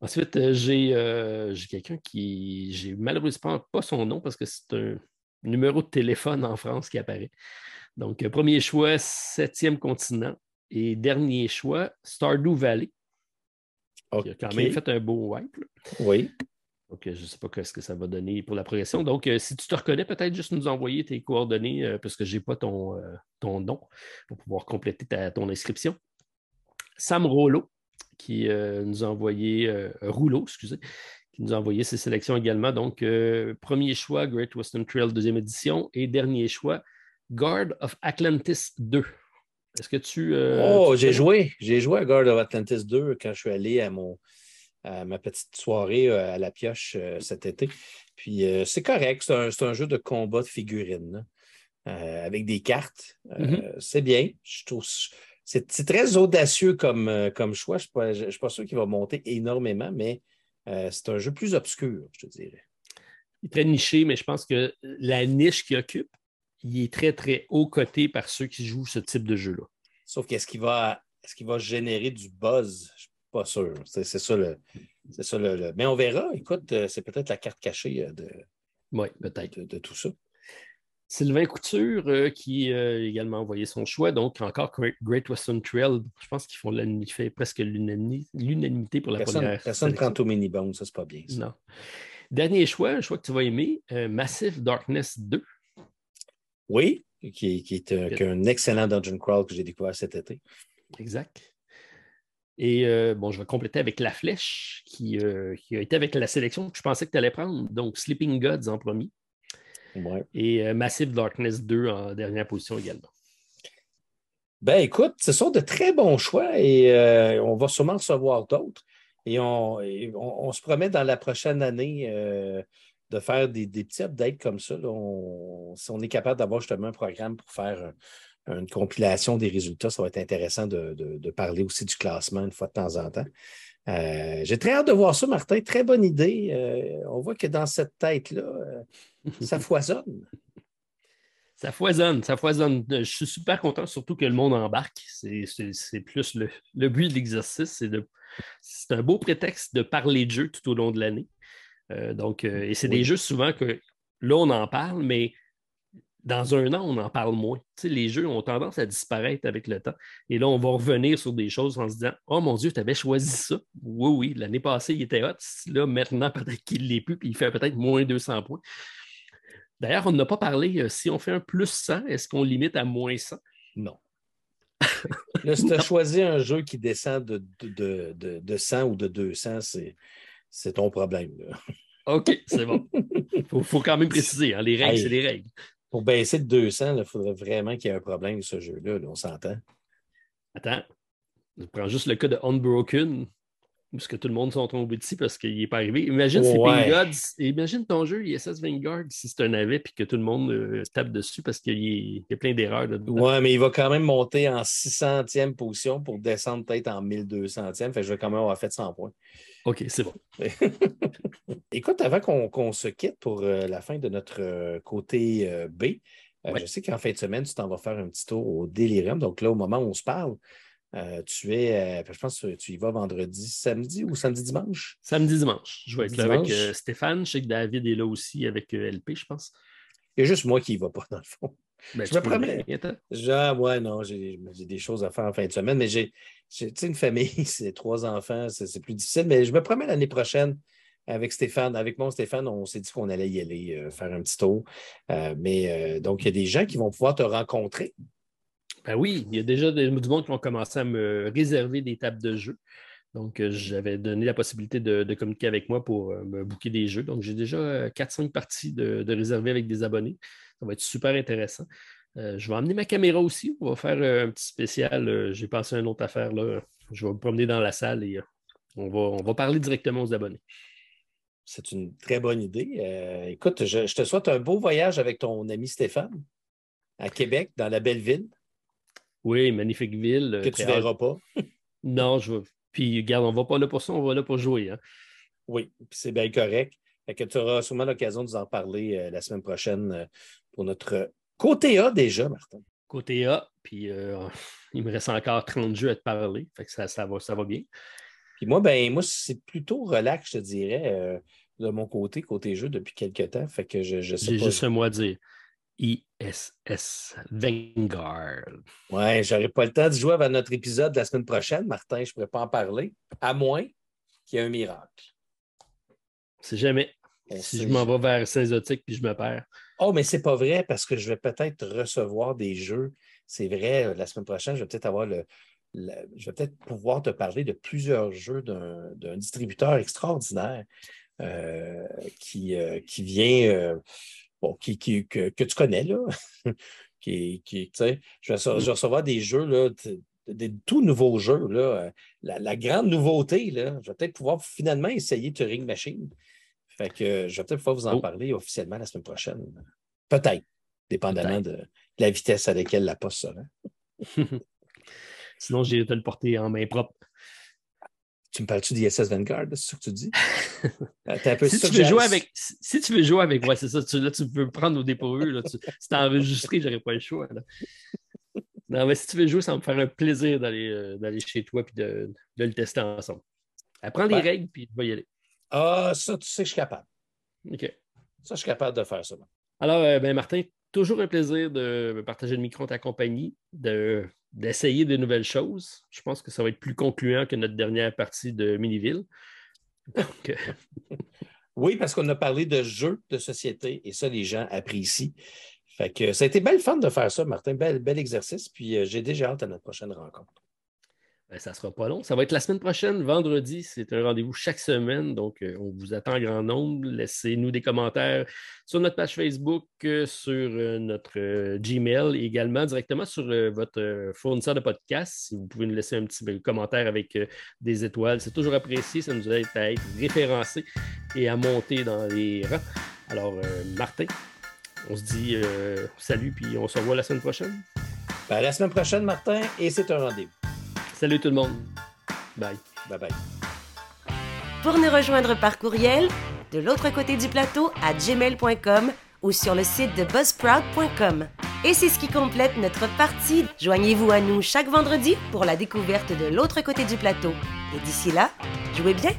Ensuite, euh, euh, j'ai quelqu'un qui. J'ai malheureusement pas son nom parce que c'est un numéro de téléphone en France qui apparaît. Donc, euh, premier choix, septième continent. Et dernier choix, Stardew Valley. Il a quand même fait un beau wipe. Oui. Donc, je ne sais pas ce que ça va donner pour la progression. Donc, si tu te reconnais, peut-être juste nous envoyer tes coordonnées parce que je n'ai pas ton, ton nom pour pouvoir compléter ton inscription. Sam Rollo, qui euh, nous a envoyé, euh, Rouleau, excusez, qui nous a envoyé ses sélections également. Donc, euh, premier choix, Great Western Trail, deuxième édition, et dernier choix, Guard of Atlantis 2. Est-ce que tu. oh, j'ai joué. J'ai joué à Guard of Atlantis 2 quand je suis allé à mon ma petite soirée à la pioche cet été. Puis c'est correct, c'est un, jeu de combat de figurines avec des cartes. Mm-hmm. C'est bien. Je trouve c'est très audacieux comme, euh, comme choix. Je ne suis, pas sûr qu'il va monter énormément, mais euh, c'est un jeu plus obscur, je te dirais. Il est très niché, mais je pense que la niche qu'il occupe, il est très, très haut coté par ceux qui jouent ce type de jeu-là. Sauf qu'est-ce qu'il va, est va générer du buzz? Je ne suis pas sûr. C'est ça, le, ça le, Mais on verra. Écoute, euh, c'est peut-être la carte cachée de, oui, peut-être. de, tout ça. Sylvain Couture euh, qui euh, a également envoyé son choix. Donc, encore Great Western Trail. Je pense qu'ils font fait presque l'unanimité pour la première. Personne ne prend au mini ça, c'est pas bien. Non. Dernier choix, un choix que tu vas aimer euh, Massive Darkness 2. Oui, qui, est un, excellent dungeon crawl que j'ai découvert cet été. Exact. Et bon, je vais compléter avec La Flèche, qui, qui, a été avec la sélection que je pensais que tu allais prendre. Donc, Sleeping Gods en premier. Et euh, Massive Darkness 2 en dernière position également. Ben écoute, ce sont de très bons choix et euh, on va sûrement recevoir d'autres. Et on, se promet dans la prochaine année euh, de faire des, petits updates comme ça. si on est capable d'avoir justement un programme pour faire une compilation des résultats, ça va être intéressant de, parler aussi du classement une fois de temps en temps. J'ai très hâte de voir ça, Martin. Très bonne idée. on voit que dans cette tête-là, ça foisonne. Ça foisonne, ça foisonne. Je suis super content, surtout que le monde embarque. C'est plus le, but de l'exercice. C'est un beau prétexte de parler de jeux tout au long de l'année. Euh, donc, euh, et c'est des jeux souvent que là, on en parle, mais dans un an, on en parle moins. les jeux ont tendance à disparaître avec le temps. Et là, on va revenir sur des choses en se disant Oh mon Dieu, tu avais choisi ça. Oui, oui, l'année passée, il était hot. Là, maintenant, peut-être qu'il ne l'est plus, puis il fait peut-être moins 200 points. D'ailleurs, on n'a pas parlé, euh, si on fait un plus 100, est-ce qu'on limite à moins 100? Non. Là, si tu as choisi un jeu qui descend de, de, de, 100 ou de 200, c'est ton problème. OK, c'est bon. Il faut, quand même préciser, hein, les règles, c'est les règles. Pour baisser de 200, il faudrait vraiment qu'il y ait un problème ce jeu-là, on s'entend. Attends, je prends juste le cas de Unbroken parce que tout le monde s'en tombé dessus parce qu'il n'est pas arrivé. Imagine ouais. Gods. Imagine ton jeu ISS Vanguard si c'est un navet puis que tout le monde euh, tape dessus parce qu'il y, a plein d'erreurs là-dedans. Ouais, mais il va quand même monter en 600e position pour descendre peut-être en 1200e. Fait que je vais quand même avoir fait 100 points. OK, c'est bon. Écoute, avant qu'on se quitte pour euh, la fin de notre euh, côté B, je sais qu'en fin de semaine, tu t'en vas faire un petit tour au Delirium. Donc là, au moment où on se parle, euh, tu es, euh, je pense que tu y vas vendredi, samedi ou samedi dimanche? Samedi dimanche. Je vais être là avec euh, Stéphane. Je sais que David est là aussi avec LP, je pense. Il y a juste moi qui ne va pas, dans le fond. Ben, je me promets. Genre, ouais, non, j'ai des choses à faire en fin de semaine, mais j'ai une famille, c'est trois enfants, c'est plus difficile, mais je me promets l'année prochaine avec Stéphane, avec mon Stéphane, on s'est dit qu'on allait y aller faire un petit tour. mais donc, il y a des gens qui vont pouvoir te rencontrer ben oui, il y a déjà du monde qui ont commencé à me réserver des tables de jeu. Donc, euh, j'avais donné la possibilité de, communiquer avec moi pour euh, me booker des jeux. Donc, j'ai déjà 4-5 euh, parties de, de avec des abonnés. Ça va être super intéressant. je vais emmener ma caméra aussi. On va faire un petit spécial. j'ai pensé à une autre affaire. Là. Je vais me promener dans la salle et on, va, on va parler directement aux abonnés. C'est une très bonne idée. écoute, je, te souhaite un beau voyage avec ton ami Stéphane. à Québec, dans la belle ville. Oui, magnifique ville. Que tu ne verras pas. non, je veux. Puis, regarde, on ne va pas là pour ça, on va là pour jouer. Hein. Oui, c'est bien correct. Fait que tu auras sûrement l'occasion de nous en parler euh, la semaine prochaine euh, pour notre côté A déjà, Martin. Côté A, puis euh, il me reste encore 30 jeux à te parler. Fait que ça, ça, va, ça va bien. Puis moi, ben, moi, c'est plutôt relax, je te dirais, de mon côté, côté jeu, depuis quelques temps. Fait que je, je sais J'ai juste un mot à dire. ISS Vanguard. Ouais, j'aurais pas le temps de jouer avant notre épisode la semaine prochaine, Martin. Je ne pourrais pas en parler, à moins qu'il y ait un miracle. C'est jamais. si je m'en vais vers Saint-Zotique puis je me perds. Oh, mais c'est pas vrai parce que je vais peut-être recevoir des jeux. C'est vrai, euh, la semaine prochaine, je vais peut-être avoir le, je vais peut-être pouvoir te parler de plusieurs jeux d'un distributeur extraordinaire euh, qui, euh, qui vient, bon, qui, que, tu connais, là. qui, qui je, vais, je, vais, recevoir des jeux, là, des tout nouveaux jeux. Là. La, la, grande nouveauté, là, je vais peut-être pouvoir finalement essayer Turing Machine. Fait que je vais peut-être pouvoir vous en oh. parler officiellement la semaine prochaine. Peut-être, dépendamment de, la vitesse à laquelle la poste sera. Sinon, j'ai le porter en main propre. Tu me parles-tu d'ISS Vanguard, c'est ça que tu dis? si, tu veux jouer avec, si tu veux jouer avec, ouais, c'est ça, tu, là, tu peux prendre au dépourvu. Là, tu, si enregistré, j'aurais pas le choix. Non, mais si tu veux jouer, ça va me faire un plaisir d'aller, euh, chez toi et de, de, le tester ensemble. Apprends les règles, puis tu vas y aller. Ah, ça, tu sais que je suis capable. OK. Ça, je suis capable de faire ça. Alors, euh, ben, Martin, toujours un plaisir de partager le micro en ta compagnie, de, d'essayer de nouvelles choses. Je pense que ça va être plus concluant que notre dernière partie de Miniville. oui, parce qu'on a parlé de jeux de société et ça, les gens apprécient. Fait que ça a été belle fun de faire ça, Martin. Bel, bel exercice. Puis euh, j'ai déjà hâte à notre prochaine rencontre. Ben, ça ne sera pas long. Ça va être la semaine prochaine, vendredi. C'est un rendez-vous chaque semaine. Donc, euh, on vous attend en grand nombre. Laissez-nous des commentaires sur notre page Facebook, euh, sur euh, notre Gmail et également directement sur votre fournisseur de podcast. Si vous pouvez nous laisser un petit commentaire avec des étoiles, c'est toujours apprécié. Ça nous aide à être référencés et à monter dans les rangs. Alors, Martin, on se dit salut puis on se revoit la semaine prochaine. Ben, la semaine prochaine, Martin, et c'est un rendez-vous. Salut tout le monde. Bye. Bye bye. Pour nous rejoindre par courriel, de l'autre côté du plateau à gmail.com ou sur le site de buzzsprout.com. Et c'est ce qui complète notre partie. Joignez-vous à nous chaque vendredi pour la découverte de l'autre côté du plateau. Et d'ici là, jouez bien!